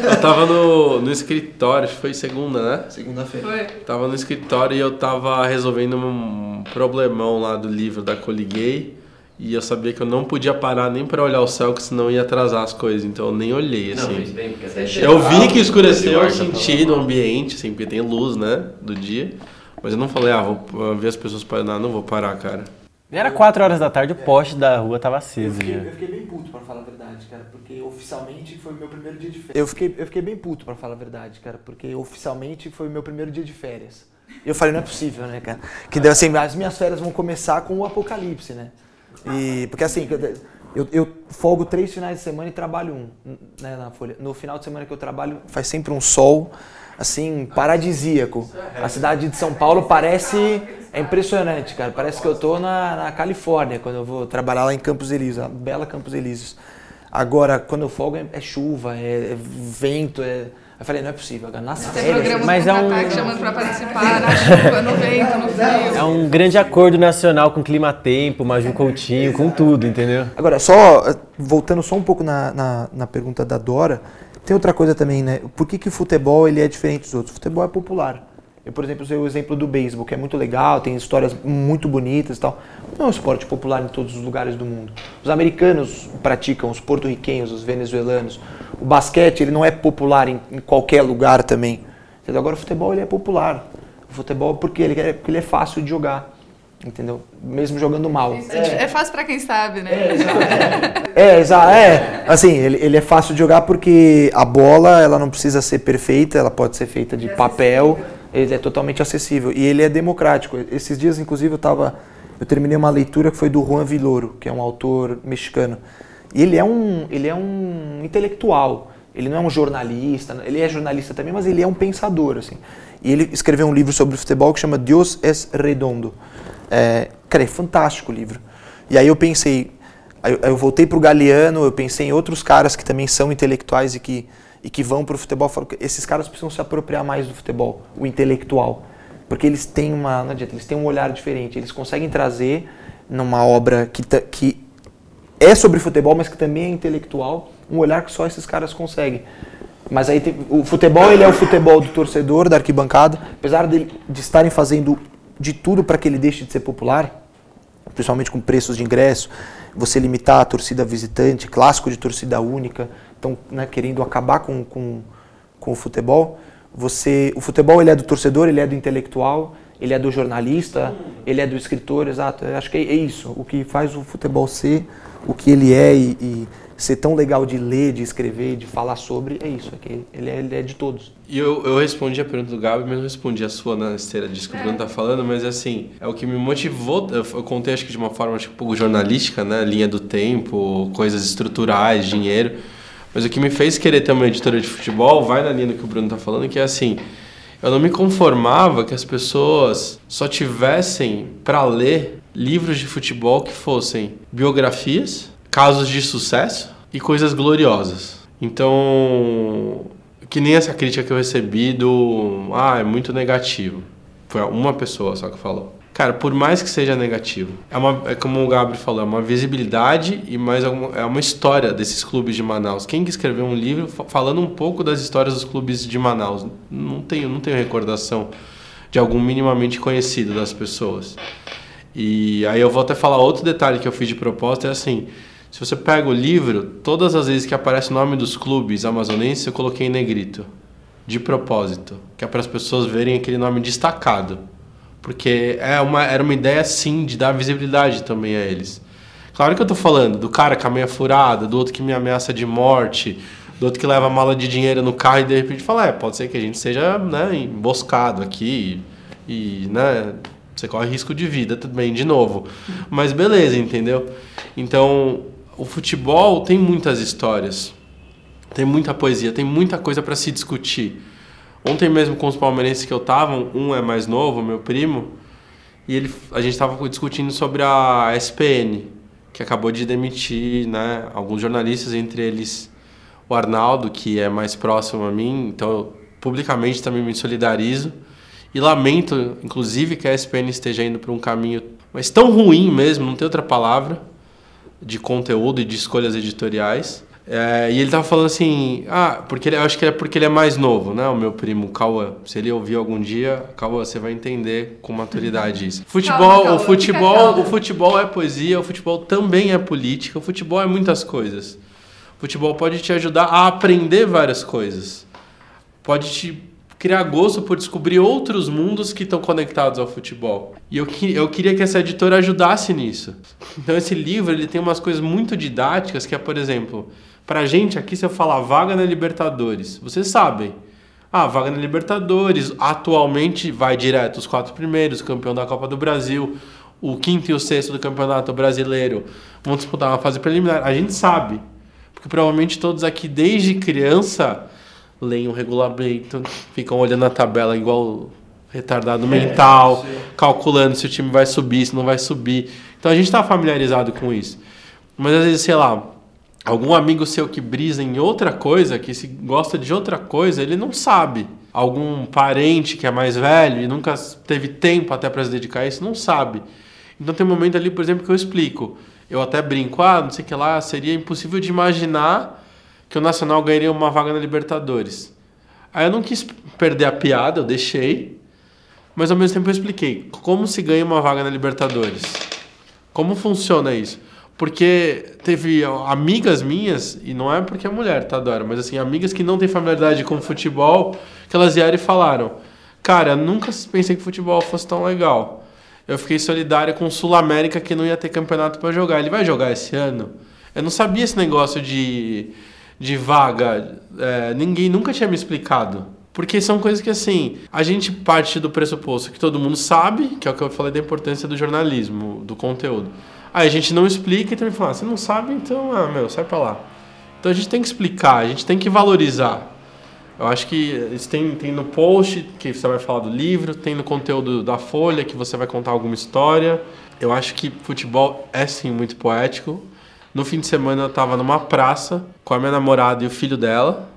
Eu tava no, no escritório, foi segunda, né? Segunda-feira. Foi. Tava no escritório e eu tava resolvendo um problemão lá do livro da Coliguei. E eu sabia que eu não podia parar nem para olhar o céu, que senão ia atrazar as coisas. Então eu nem olhei, assim. Não, fez bem, porque até eu vi que escureceu, eu senti no ambiente, assim, porque tem luz, né, do dia. Mas eu não falei, ah, vou ver as pessoas parando, não, não vou parar, cara. Era 4 horas da tarde, o poste da rua tava aceso. Eu fiquei, eu fiquei bem puto, pra falar a verdade, cara, porque oficialmente foi o meu primeiro dia de férias. Eu fiquei, eu fiquei bem puto, pra falar a verdade, cara, porque oficialmente foi o meu primeiro dia de férias. Eu falei, não é possível, né, cara? Que deu assim, as minhas férias vão começar com o apocalipse, né? E, porque assim, eu, eu folgo três finais de semana e trabalho um né, na Folha. No final de semana que eu trabalho, faz sempre um sol, assim, paradisíaco. A cidade de São Paulo parece. É impressionante, cara. Parece que eu tô na, na Califórnia quando eu vou trabalhar lá em Campos Elíseos, bela Campos Elíseos. Agora, quando eu folgo é, é chuva, é, é vento, é eu falei, não é possível, nas férias. Mas é um chamando para participar na chuva, no vento, no frio. É um grande acordo nacional com clima tempo, Maju Coutinho, com tudo, entendeu? Agora, só voltando só um pouco na, na, na, pergunta da Dora, tem outra coisa também, né? Por que, que o futebol ele é diferente dos outros? O futebol é popular. Eu, por exemplo, usei o exemplo do beisebol, que é muito legal, tem histórias muito bonitas e tal. Não é um esporte popular em todos os lugares do mundo. Os americanos praticam, os porto-riquenhos, os venezuelanos. O basquete, ele não é popular em, em qualquer lugar também. Agora, o futebol, ele é popular. O futebol, porque ele, é, porque ele é fácil de jogar. Entendeu? Mesmo jogando mal. É, é fácil para quem sabe, né? É, exato. É, é, assim, ele, ele é fácil de jogar porque a bola, ela não precisa ser perfeita, ela pode ser feita de papel. Acessível ele é totalmente acessível e ele é democrático. Esses dias, inclusive, eu tava, eu terminei uma leitura que foi do Juan Villoro, que é um autor mexicano. E ele é um, ele é um intelectual. Ele não é um jornalista, ele é jornalista também, mas ele é um pensador, assim. E ele escreveu um livro sobre futebol que chama Dios es redondo. É, cara, é fantástico o livro. E aí eu pensei, aí eu voltei para o Galeano, eu pensei em outros caras que também são intelectuais e que e que vão para o futebol, falo esses caras precisam se apropriar mais do futebol, o intelectual, porque eles têm uma, não adianta, eles têm um olhar diferente, eles conseguem trazer numa obra que, que é sobre futebol, mas que também é intelectual, um olhar que só esses caras conseguem. Mas aí tem, o futebol ele é o futebol do torcedor, da arquibancada, apesar de, de estarem fazendo de tudo para que ele deixe de ser popular, principalmente com preços de ingresso, você limitar a torcida visitante, clássico de torcida única, estão né, querendo acabar com, com, com o futebol. Você, o futebol ele é do torcedor, ele é do intelectual, ele é do jornalista, ele é do escritor, exato. Eu acho que é, é isso. O que faz o futebol ser o que ele é e, e ser tão legal de ler, de escrever, de falar sobre, é isso. É que ele é, ele é de todos. E eu, eu respondi a pergunta do Gabi, mas não respondi a sua na esteira disso que o Bruno tá falando, mas assim, é o que me motivou, eu contei acho que de uma forma acho, um pouco jornalística, né, linha do tempo, coisas estruturais, dinheiro, mas o que me fez querer ter uma editora de futebol, vai na linha do que o Bruno tá falando, que é assim, eu não me conformava que as pessoas só tivessem para ler livros de futebol que fossem biografias, casos de sucesso e coisas gloriosas. Então, que nem essa crítica que eu recebi do ah, é muito negativo. Foi uma pessoa só que falou. Cara, por mais que seja negativo, é, uma, é como o Gabriel falou, é uma visibilidade e mais alguma, é uma história desses clubes de Manaus. Quem que escreveu um livro falando um pouco das histórias dos clubes de Manaus? Não tenho, não tenho recordação de algum minimamente conhecido das pessoas. E aí eu vou até falar outro detalhe que eu fiz de propósito, é assim, se você pega o livro, todas as vezes que aparece o nome dos clubes amazonenses, eu coloquei em negrito, de propósito, que é para as pessoas verem aquele nome destacado. Porque é uma, era uma ideia, sim, de dar visibilidade também a eles. Claro que eu estou falando do cara com a meia furada, do outro que me ameaça de morte, do outro que leva mala de dinheiro no carro e de repente fala, é, pode ser que a gente seja né, emboscado aqui e, né, você corre risco de vida também, de novo. Mas beleza, entendeu? Então, o futebol tem muitas histórias, tem muita poesia, tem muita coisa para se discutir. Ontem mesmo com os palmeirenses que eu tava, um é mais novo, meu primo, e ele, a gente estava discutindo sobre a SPN, que acabou de demitir né, alguns jornalistas, entre eles o Arnaldo, que é mais próximo a mim, então eu publicamente também me solidarizo. E lamento, inclusive, que a SPN esteja indo para um caminho, mas tão ruim mesmo, não tem outra palavra, de conteúdo e de escolhas editoriais. É, e ele tava falando assim, ah, porque ele, eu acho que é porque ele é mais novo, né? O meu primo Cauã. Se ele ouvir algum dia, Cauã, você vai entender com maturidade isso. Futebol, calma, calma, o futebol, o futebol é poesia, o futebol também é política, o futebol é muitas coisas. O futebol pode te ajudar a aprender várias coisas. Pode te criar gosto por descobrir outros mundos que estão conectados ao futebol. E eu, eu queria que essa editora ajudasse nisso. Então esse livro ele tem umas coisas muito didáticas que é, por exemplo, Pra gente aqui, se eu falar vaga na Libertadores, vocês sabem. Ah, vaga na Libertadores. Atualmente vai direto os quatro primeiros, campeão da Copa do Brasil, o quinto e o sexto do Campeonato Brasileiro vão disputar uma fase preliminar. A gente sabe. Porque provavelmente todos aqui, desde criança, leem o regulamento, ficam olhando a tabela igual retardado mental, é, calculando se o time vai subir, se não vai subir. Então a gente está familiarizado com isso. Mas às vezes, sei lá, algum amigo seu que brisa em outra coisa, que se gosta de outra coisa, ele não sabe. Algum parente que é mais velho e nunca teve tempo até para se dedicar a isso, não sabe. Então tem um momento ali, por exemplo, que eu explico. Eu até brinco, ah, não sei o que lá, seria impossível de imaginar que o Nacional ganharia uma vaga na Libertadores. Aí eu não quis perder a piada, eu deixei, mas ao mesmo tempo eu expliquei como se ganha uma vaga na Libertadores. Como funciona isso? Porque teve amigas minhas, e não é porque é mulher, tá, Dora? Mas assim, amigas que não têm familiaridade com futebol, que elas vieram e falaram: Cara, nunca pensei que futebol fosse tão legal. Eu fiquei solidária com o Sul América que não ia ter campeonato para jogar. Ele vai jogar esse ano? Eu não sabia esse negócio de, de vaga. É, ninguém nunca tinha me explicado. Porque são coisas que, assim, a gente parte do pressuposto que todo mundo sabe, que é o que eu falei da importância do jornalismo, do conteúdo. Aí a gente não explica e também fala, ah, você não sabe, então, ah, meu, sai pra lá. Então a gente tem que explicar, a gente tem que valorizar. Eu acho que tem, tem no post que você vai falar do livro, tem no conteúdo da Folha que você vai contar alguma história. Eu acho que futebol é sim muito poético. No fim de semana eu tava numa praça com a minha namorada e o filho dela.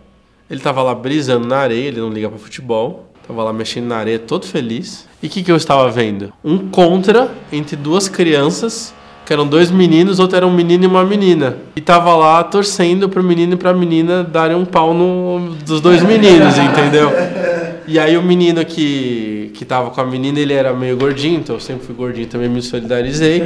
Ele tava lá brisando na areia, ele não liga para futebol. Tava lá mexendo na areia, todo feliz. E o que, que eu estava vendo? Um contra entre duas crianças que eram dois meninos, outro era um menino e uma menina. E tava lá torcendo pro menino e pra menina darem um pau no, dos dois meninos, (laughs) entendeu? E aí o menino que, que tava com a menina, ele era meio gordinho, então eu sempre fui gordinho, também me solidarizei.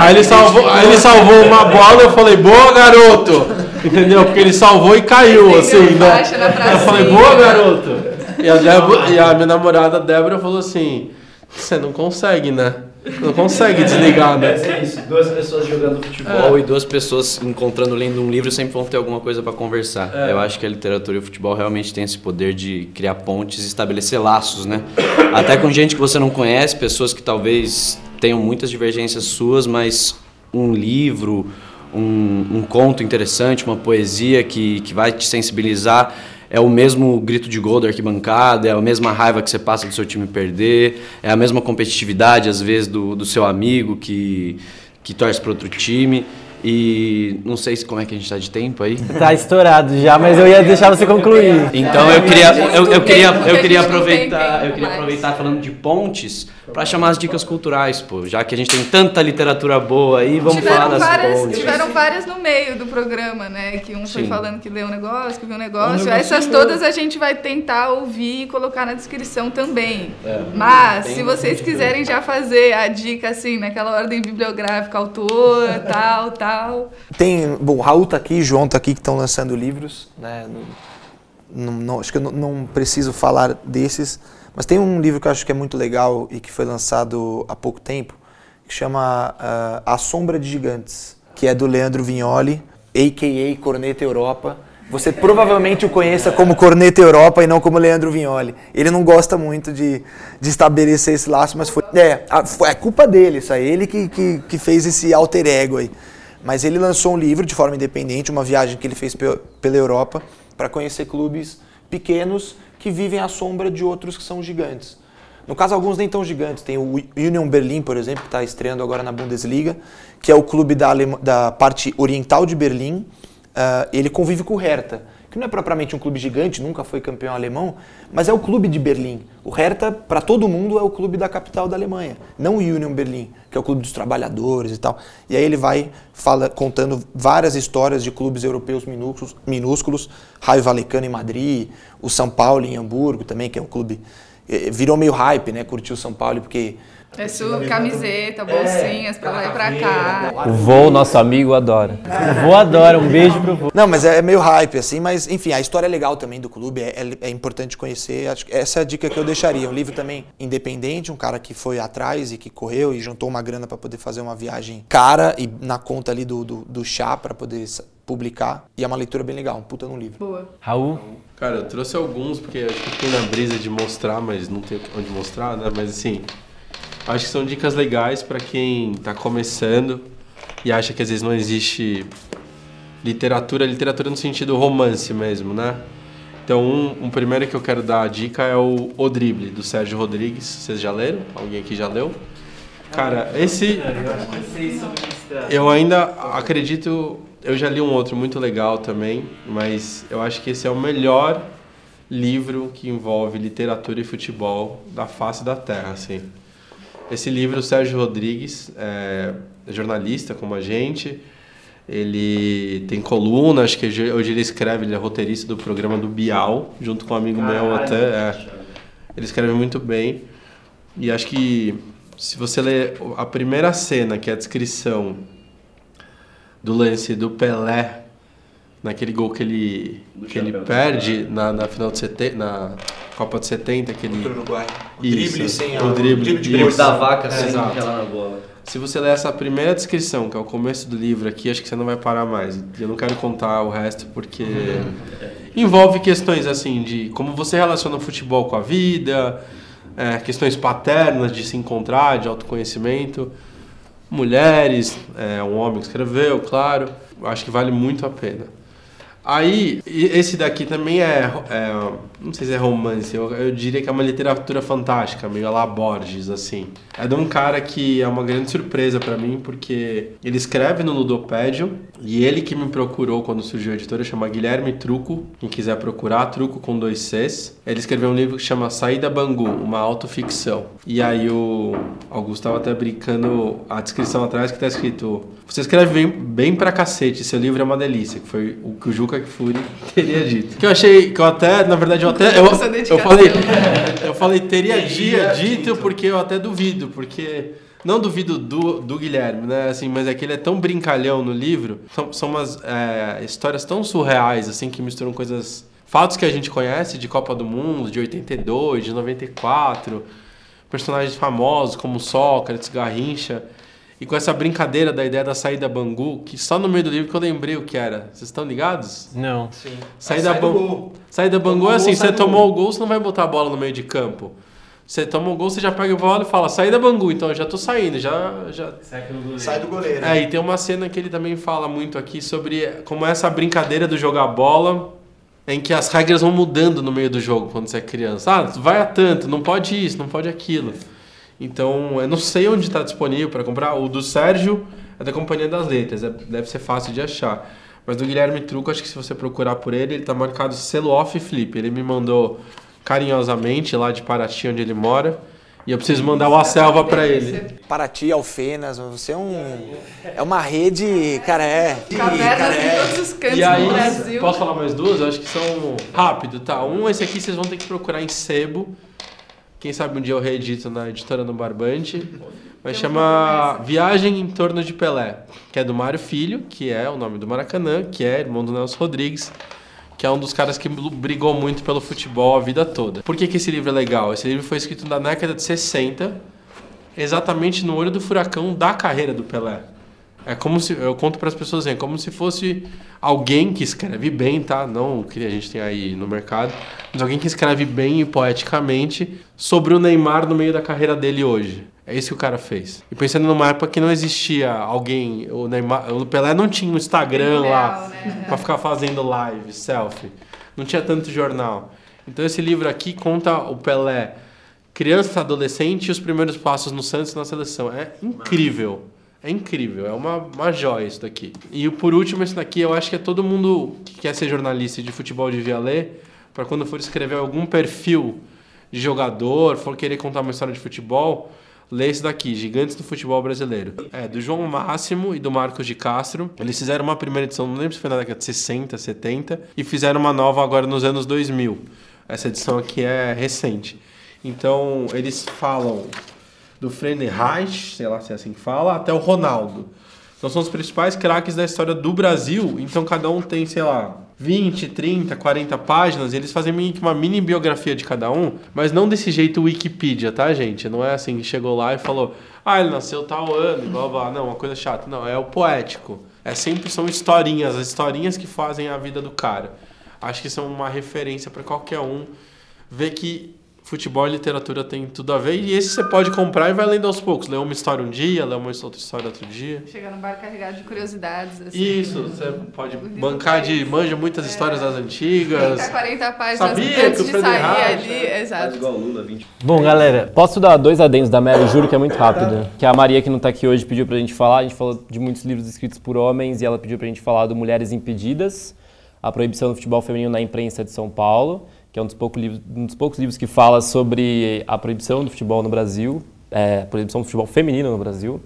Aí ele salvou, aí ele salvou uma bola, eu falei, boa garoto! Entendeu? Porque ele salvou e caiu, assim, né? na Eu pracinha. falei, boa, garoto! E a, Débora- e a minha namorada Débora falou assim: você não consegue, né? Não consegue desligar, né? É isso, duas pessoas jogando futebol e duas pessoas encontrando lendo um livro sempre vão ter alguma coisa para conversar. Eu acho que a literatura e o futebol realmente tem esse poder de criar pontes e estabelecer laços, né? (coughs) Até com gente que você não conhece, pessoas que talvez tenham muitas divergências suas, mas um livro, um, um conto interessante, uma poesia que, que vai te sensibilizar. É o mesmo grito de gol da arquibancada, é a mesma raiva que você passa do seu time perder, é a mesma competitividade, às vezes, do, do seu amigo que, que torce para outro time. E não sei se como é que a gente está de tempo aí. (laughs) Tá estourado já, mas eu ia deixar você concluir. Então eu queria, eu, eu queria, eu queria aproveitar, eu queria aproveitar falando de pontes para chamar as dicas culturais, pô. Já que a gente tem tanta literatura boa aí, vamos falar Tiveram das várias, pontes. tiveram várias no meio do programa, né? Que um foi Sim. falando que leu um negócio, que viu um negócio. Essas todas a gente vai tentar ouvir e colocar na descrição também. Mas, tem se vocês quiserem já fazer a dica assim, naquela ordem bibliográfica, autor, (laughs) tal, tal. Tem, bom, o Raul tá aqui, João tá aqui que estão lançando livros, né? Não, acho que eu não, não preciso falar desses, mas tem um livro que eu acho que é muito legal e que foi lançado há pouco tempo, que chama ah, A Sombra de Gigantes, que é do Leandro Vignoli, a.k.a. Corneta Europa. Você provavelmente o conheça como Corneta Europa e não como Leandro Vignoli. Ele não gosta muito de, de estabelecer esse laço, mas foi, é, a- foi é culpa dele, isso aí. Ele que, que, que fez esse alter ego aí. Mas ele lançou um livro de forma independente, uma viagem que ele fez pe- pela Europa para conhecer clubes pequenos que vivem à sombra de outros que são gigantes. No caso, alguns nem tão gigantes. Tem o Union Berlin, por exemplo, que está estreando agora na Bundesliga, que é o clube da, Alema- da parte oriental de Berlim. Ah, ele convive com o Hertha, que não é propriamente um clube gigante, nunca foi campeão alemão, mas é o clube de Berlim. O Hertha, para todo mundo, é o clube da capital da Alemanha, não o Union Berlin, que é o clube dos trabalhadores e tal. E aí ele vai fala, contando várias histórias de clubes europeus minúsculos, minúsculos Raio Vallecano em Madrid, o São Paulo em Hamburgo também, que é um clube... eh, Virou meio hype, né? Curtiu o São Paulo porque É sua camiseta, bolsinhas pra lá e pra cá. O Vô, nosso amigo, adora. O vô adora, um beijo pro vô. Não, mas é meio hype, assim, mas enfim, a história é legal também do clube, é, é- é importante conhecer. Acho que essa é a dica que eu deixaria. Um livro também independente, um cara que foi atrás e que correu e juntou uma grana para poder fazer uma viagem cara e na conta ali do, do, do chá para poder publicar. E é uma leitura bem legal, um puta num livro. Boa. Raul, Cara, eu trouxe alguns, porque acho que fiquei na brisa de mostrar, mas não tem onde mostrar, né? Mas assim, acho que são dicas legais para quem tá começando e acha que às vezes não existe literatura, literatura no sentido romance mesmo, né? Então, um, um primeiro que eu quero dar a dica é o O Drible, do Sérgio Rodrigues. Vocês já leram? Alguém aqui já leu? Cara, esse. Eu ainda acredito. Eu já li um outro muito legal também, mas eu acho que esse é o melhor livro que envolve literatura e futebol da face da terra, assim. Esse livro, o Sérgio Rodrigues, é jornalista como a gente. Ele tem coluna, acho que hoje ele escreve, ele é roteirista do programa do Bial, junto com um amigo meu até. é. ele escreve muito bem. E acho que se você ler a primeira cena, que é a descrição do lance do Pelé, naquele gol que ele, que ele perde na, na final de 70, na Copa de 70, que ele. Uruguai. O Isso, drible sem o a- drible, drible de isso. cabeça. da vaca É, sem exato. ela na bola. Se você ler essa primeira descrição, que é o começo do livro aqui, acho que você não vai parar mais. Eu não quero contar o resto porque (laughs) envolve questões assim de como você relaciona o futebol com a vida, é, questões paternas de se encontrar, de autoconhecimento, mulheres, é, um homem que escreveu, claro. Eu Acho que vale muito a pena. Aí, esse daqui também é, é, não sei se é romance, eu, eu diria que é uma literatura fantástica, meio a la Borges, assim. É de um cara que é uma grande surpresa pra mim, porque ele escreve no Ludopédio, e ele que me procurou quando surgiu a editora, chama Guilherme Truco, quem quiser procurar, Truco com dois Cs. Ele escreveu um livro que chama Saída Bangu, uma autoficção. E aí o Augusto tava até brincando a descrição atrás que tá escrito você escreve bem, bem pra cacete, seu livro é uma delícia, que foi o que o Juca Kfouri teria dito. Que eu achei, que eu até, na verdade, eu até. (laughs) Eu, eu falei, eu falei, (laughs) teria dia dito, porque eu até duvido, porque Não duvido do, do Guilherme, né? Assim, mas é que ele é tão brincalhão no livro. São, são umas é, histórias tão surreais, assim, que misturam coisas. Fatos que a gente conhece de Copa do Mundo, de 82, de 94. Personagens famosos como Sócrates, Garrincha. E com essa brincadeira da ideia da saída Bangu, que só no meio do livro que eu lembrei o que era. Vocês estão ligados? Não. Saída, sai do Ban- gol. saída Bangu é assim, gol, sai você tomou gol. o gol, você não vai botar a bola no meio de campo. Você toma o gol, você já pega a bola e fala, saída Bangu, então eu já tô saindo, já... já... Sai do goleiro. É, e tem uma cena que ele também fala muito aqui sobre como essa brincadeira do jogar bola, em que as regras vão mudando no meio do jogo quando você é criança. Ah, vai a tanto, não pode isso, não pode aquilo. Então, eu não sei onde está disponível para comprar. O do Sérgio é da Companhia das Letras, é- deve ser fácil de achar. Mas do Guilherme Truco, acho que se você procurar por ele, ele tá marcado selo off flip. Ele me mandou carinhosamente lá de Paraty, onde ele mora. E eu preciso mandar uma selva para ele. Paraty, Alfenas, você é um. É uma rede, cara, é. Cavernas em todos os cantos E aí, do Brasil. posso falar mais duas? Eu acho que são rápido, tá? Um, esse aqui vocês vão ter que procurar em sebo. Quem sabe um dia eu reedito na editora no Barbante. Mas chama Viagem em Torno de Pelé, que é do Mário Filho, que é o nome do Maracanã, que é irmão do Nelson Rodrigues, que é um dos caras que brigou muito pelo futebol a vida toda. Por que, que esse livro é legal? Esse livro foi escrito na década de 60, exatamente no olho do furacão da carreira do Pelé. É como se, eu conto para as pessoas, é como se fosse alguém que escreve bem, tá? Não o que a gente tem aí no mercado, mas alguém que escreve bem e poeticamente sobre o Neymar no meio da carreira dele hoje. É isso que o cara fez. E pensando numa época que não existia alguém, o Neymar, o Pelé não tinha um Instagram lá né? para ficar fazendo live, selfie. Não tinha tanto jornal. Então esse livro aqui conta o Pelé criança, adolescente e os primeiros passos no Santos e na seleção. É incrível. É incrível, é uma, uma joia isso daqui. E por último, esse daqui eu acho que é todo mundo que quer ser jornalista de futebol devia ler, para quando for escrever algum perfil de jogador, for querer contar uma história de futebol, lê esse daqui, Gigantes do Futebol Brasileiro. É, do João Máximo e do Marcos de Castro. Eles fizeram uma primeira edição, não lembro se foi na década de 60, 70, e fizeram uma nova agora nos anos 2000. Essa edição aqui é recente. Então, eles falam do Friedenreich, sei lá se é assim que fala, até o Ronaldo. Então são os principais craques da história do Brasil. Então cada um tem, sei lá, 20, 30, 40 páginas. Eles fazem meio que uma mini biografia de cada um, mas não desse jeito Wikipedia, tá, gente? Não é assim que chegou lá e falou, ah, ele nasceu tal ano, e blá blá. Não, uma coisa chata. Não, é o poético. É sempre são historinhas, as historinhas que fazem a vida do cara. Acho que são uma referência para qualquer um ver que futebol e literatura tem tudo a ver. E esse você pode comprar e vai lendo aos poucos. Lê uma história um dia, lê uma outra história outro dia. Chegar num bar carregado de curiosidades. Assim, Isso, né? você pode bancar de manja muitas histórias das antigas. 30, 40 páginas Sabia que antes o de sair Reich, ali. Exato. igual Lula, 20. Bom, galera, Posso dar dois adendos da Mary, juro que é muito rápido. Que a Maria, que não tá aqui hoje, pediu pra gente falar. A gente falou de muitos livros escritos por homens e ela pediu pra gente falar do Mulheres Impedidas, a proibição do futebol feminino na imprensa de São Paulo, que é um dos, poucos livros, um dos poucos livros que fala sobre a proibição do futebol no Brasil, é, a proibição do futebol feminino no Brasil.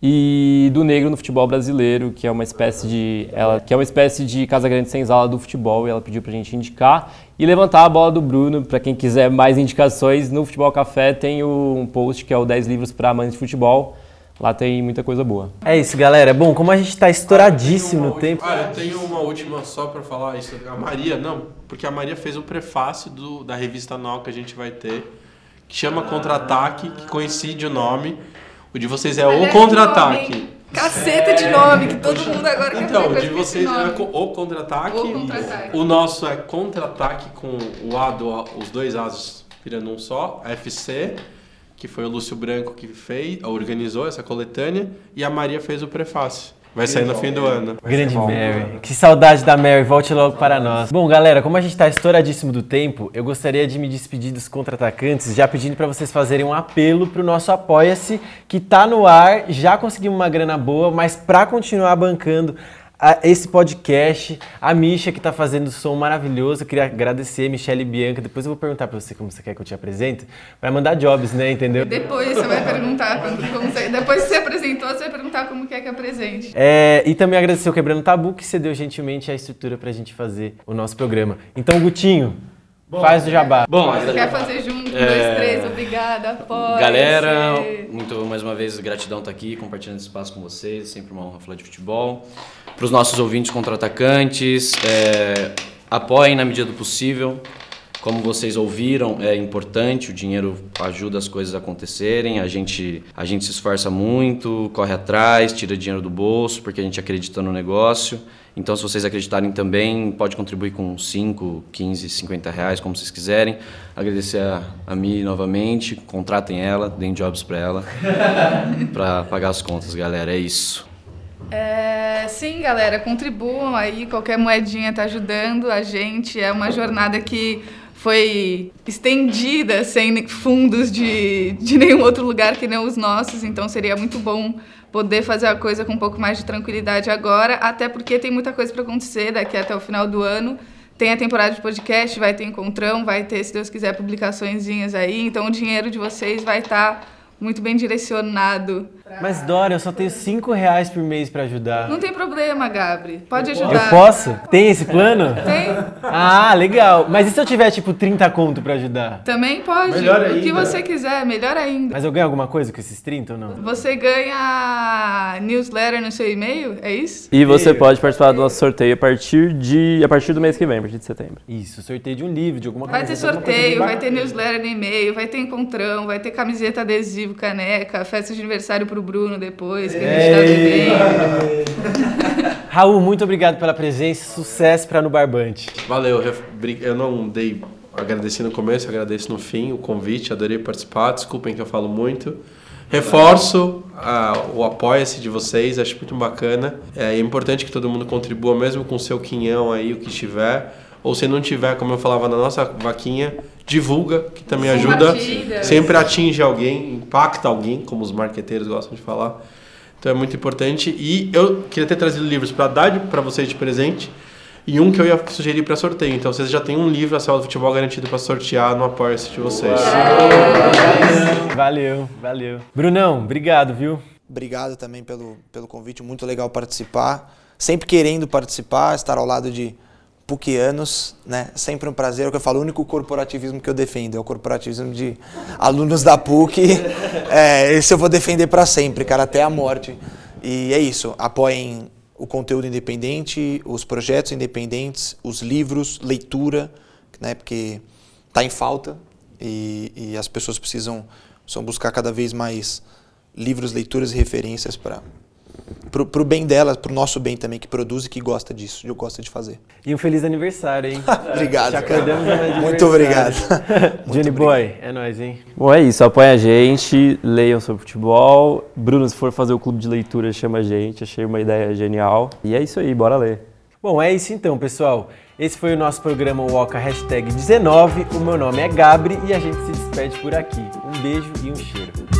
E do negro no futebol brasileiro, que é uma espécie de ela, que é uma espécie de Casa Grande Senzala do futebol, e ela pediu pra gente indicar e levantar a bola do Bruno para quem quiser mais indicações. No Futebol Café tem um post que é o 10 livros para amantes de futebol. Lá tem muita coisa boa. é isso, galera. Bom, como a gente tá estouradíssimo no tempo. Ah, eu tenho uma última só pra falar isso. A Maria, não, porque a Maria fez o prefácio do, da revista anual que a gente vai ter, que chama Contra-Ataque, que coincide o nome. O de vocês é o Contra-Ataque. Caceta de nome, que todo mundo agora quer Então, de vocês é o contra-ataque. O nosso é contra-ataque com o A do, os dois A's virando um só, FC, que foi o Lúcio Branco que fez, organizou essa coletânea, e a Maria fez o prefácio. Vai sair no fim do ano. Grande Mary. Que saudade da Mary, volte logo para nós. Bom, galera, como a gente tá estouradíssimo do tempo, eu gostaria de me despedir dos contra-atacantes, já pedindo para vocês fazerem um apelo pro nosso Apoia-se, que tá no ar, já conseguimos uma grana boa, mas para continuar bancando a- esse podcast, a Misha que tá fazendo o som maravilhoso, eu queria agradecer, Michelle e Bianca, depois eu vou perguntar para você como você quer que eu te apresente, para mandar jobs, né, entendeu? Depois você vai perguntar como, você, depois que você apresentou, você vai perguntar como quer que apresente. É, e também agradecer o Quebrando Tabu, que cedeu gentilmente a estrutura pra gente fazer o nosso programa. Então, Gutinho, faz o jabá. Bom, Quer fazer junto? Um, dois, três, obrigada, apoia Galera, muito mais uma vez gratidão estar aqui compartilhando esse espaço com vocês, sempre uma honra falar de futebol. Para os nossos ouvintes contra-atacantes, é, apoiem na medida do possível. Como vocês ouviram, é importante, o dinheiro ajuda as coisas a acontecerem, a gente, a gente se esforça muito, corre atrás, tira dinheiro do bolso, porque a gente acredita no negócio. Então, se vocês acreditarem também, pode contribuir com 5, 15, 50 reais, como vocês quiserem. Agradecer a, a Mi novamente, contratem ela, deem jobs para ela, (laughs) para pagar as contas, galera. É isso. É, sim, galera, contribuam aí, qualquer moedinha tá ajudando a gente. É uma jornada que foi estendida sem fundos de, de nenhum outro lugar que nem os nossos, então seria muito bom poder fazer a coisa com um pouco mais de tranquilidade agora, até porque tem muita coisa para acontecer daqui até o final do ano. Tem a temporada de podcast, vai ter encontrão, vai ter, se Deus quiser, publicaçõezinhas aí, então o dinheiro de vocês vai estar. Tá muito bem direcionado. Mas Dora, eu só tenho 5 reais por mês para ajudar. Não tem problema, Gabri. Pode ajudar. Eu posso? Tem esse plano? Tem. Ah, legal. Mas e se eu tiver tipo 30 conto para ajudar? Também pode. Melhor o que ainda. você quiser, melhor ainda. Mas eu ganho alguma coisa com esses 30 ou não? Você ganha newsletter no seu e-mail, é isso? E você pode participar do nosso sorteio a partir de a partir do mês que vem, a partir de setembro. Isso, sorteio de um livro, de alguma Vai coisa. ter alguma coisa sorteio, vai ter newsletter no e-mail, vai ter encontrão, vai ter camiseta adesivo, caneca, festa de aniversário pro Bruno depois, que a gente tá vivendo. (laughs) Raul, muito obrigado pela presença e sucesso para no Barbante. Valeu, eu não dei agradeci no começo, agradeço no fim o convite, adorei participar, desculpem que eu falo muito. Reforço o apoia-se de vocês, acho muito bacana. É, importante que todo mundo contribua, mesmo com o seu quinhão aí, o que tiver. Ou se não tiver, como eu falava na nossa vaquinha, divulga, que também ajuda. Compartilha. Sempre atinge alguém, impacta alguém, como os marqueteiros gostam de falar. Então é muito importante. E eu queria ter trazido livros para dar para vocês de presente. E um que eu ia sugerir para sorteio. Então vocês já têm um livro, a Célula do Futebol, garantido para sortear no apoia-se de vocês. Valeu, valeu. Brunão, obrigado, viu? Obrigado também pelo, pelo convite, muito legal participar. Sempre querendo participar, estar ao lado de PUCianos, né? Sempre um prazer. É o que eu falo, o único corporativismo que eu defendo é o corporativismo de alunos da PUC. (laughs) É, esse eu vou defender para sempre, cara, até a morte. E é isso, apoiem o conteúdo independente, os projetos independentes, os livros, leitura, né? Porque tá em falta e, e as pessoas precisam, precisam buscar cada vez mais livros, leituras e referências para pro, pro bem delas, pro nosso bem também, que produz e que gosta disso, que gosta de fazer. E um feliz aniversário, hein? (laughs) Obrigado, Já cara. Muito obrigado. (laughs) Johnny Boy, é nóis, hein? Bom, é isso. Apoia a gente, leiam sobre futebol. Bruno, se for fazer o clube de leitura, chama a gente. Achei uma ideia genial. E é isso aí, bora ler. Bom, é isso então, pessoal. Esse foi o nosso programa Walka Hashtag 19. O meu nome é Gabri e a gente se despede por aqui. Um beijo e um cheiro.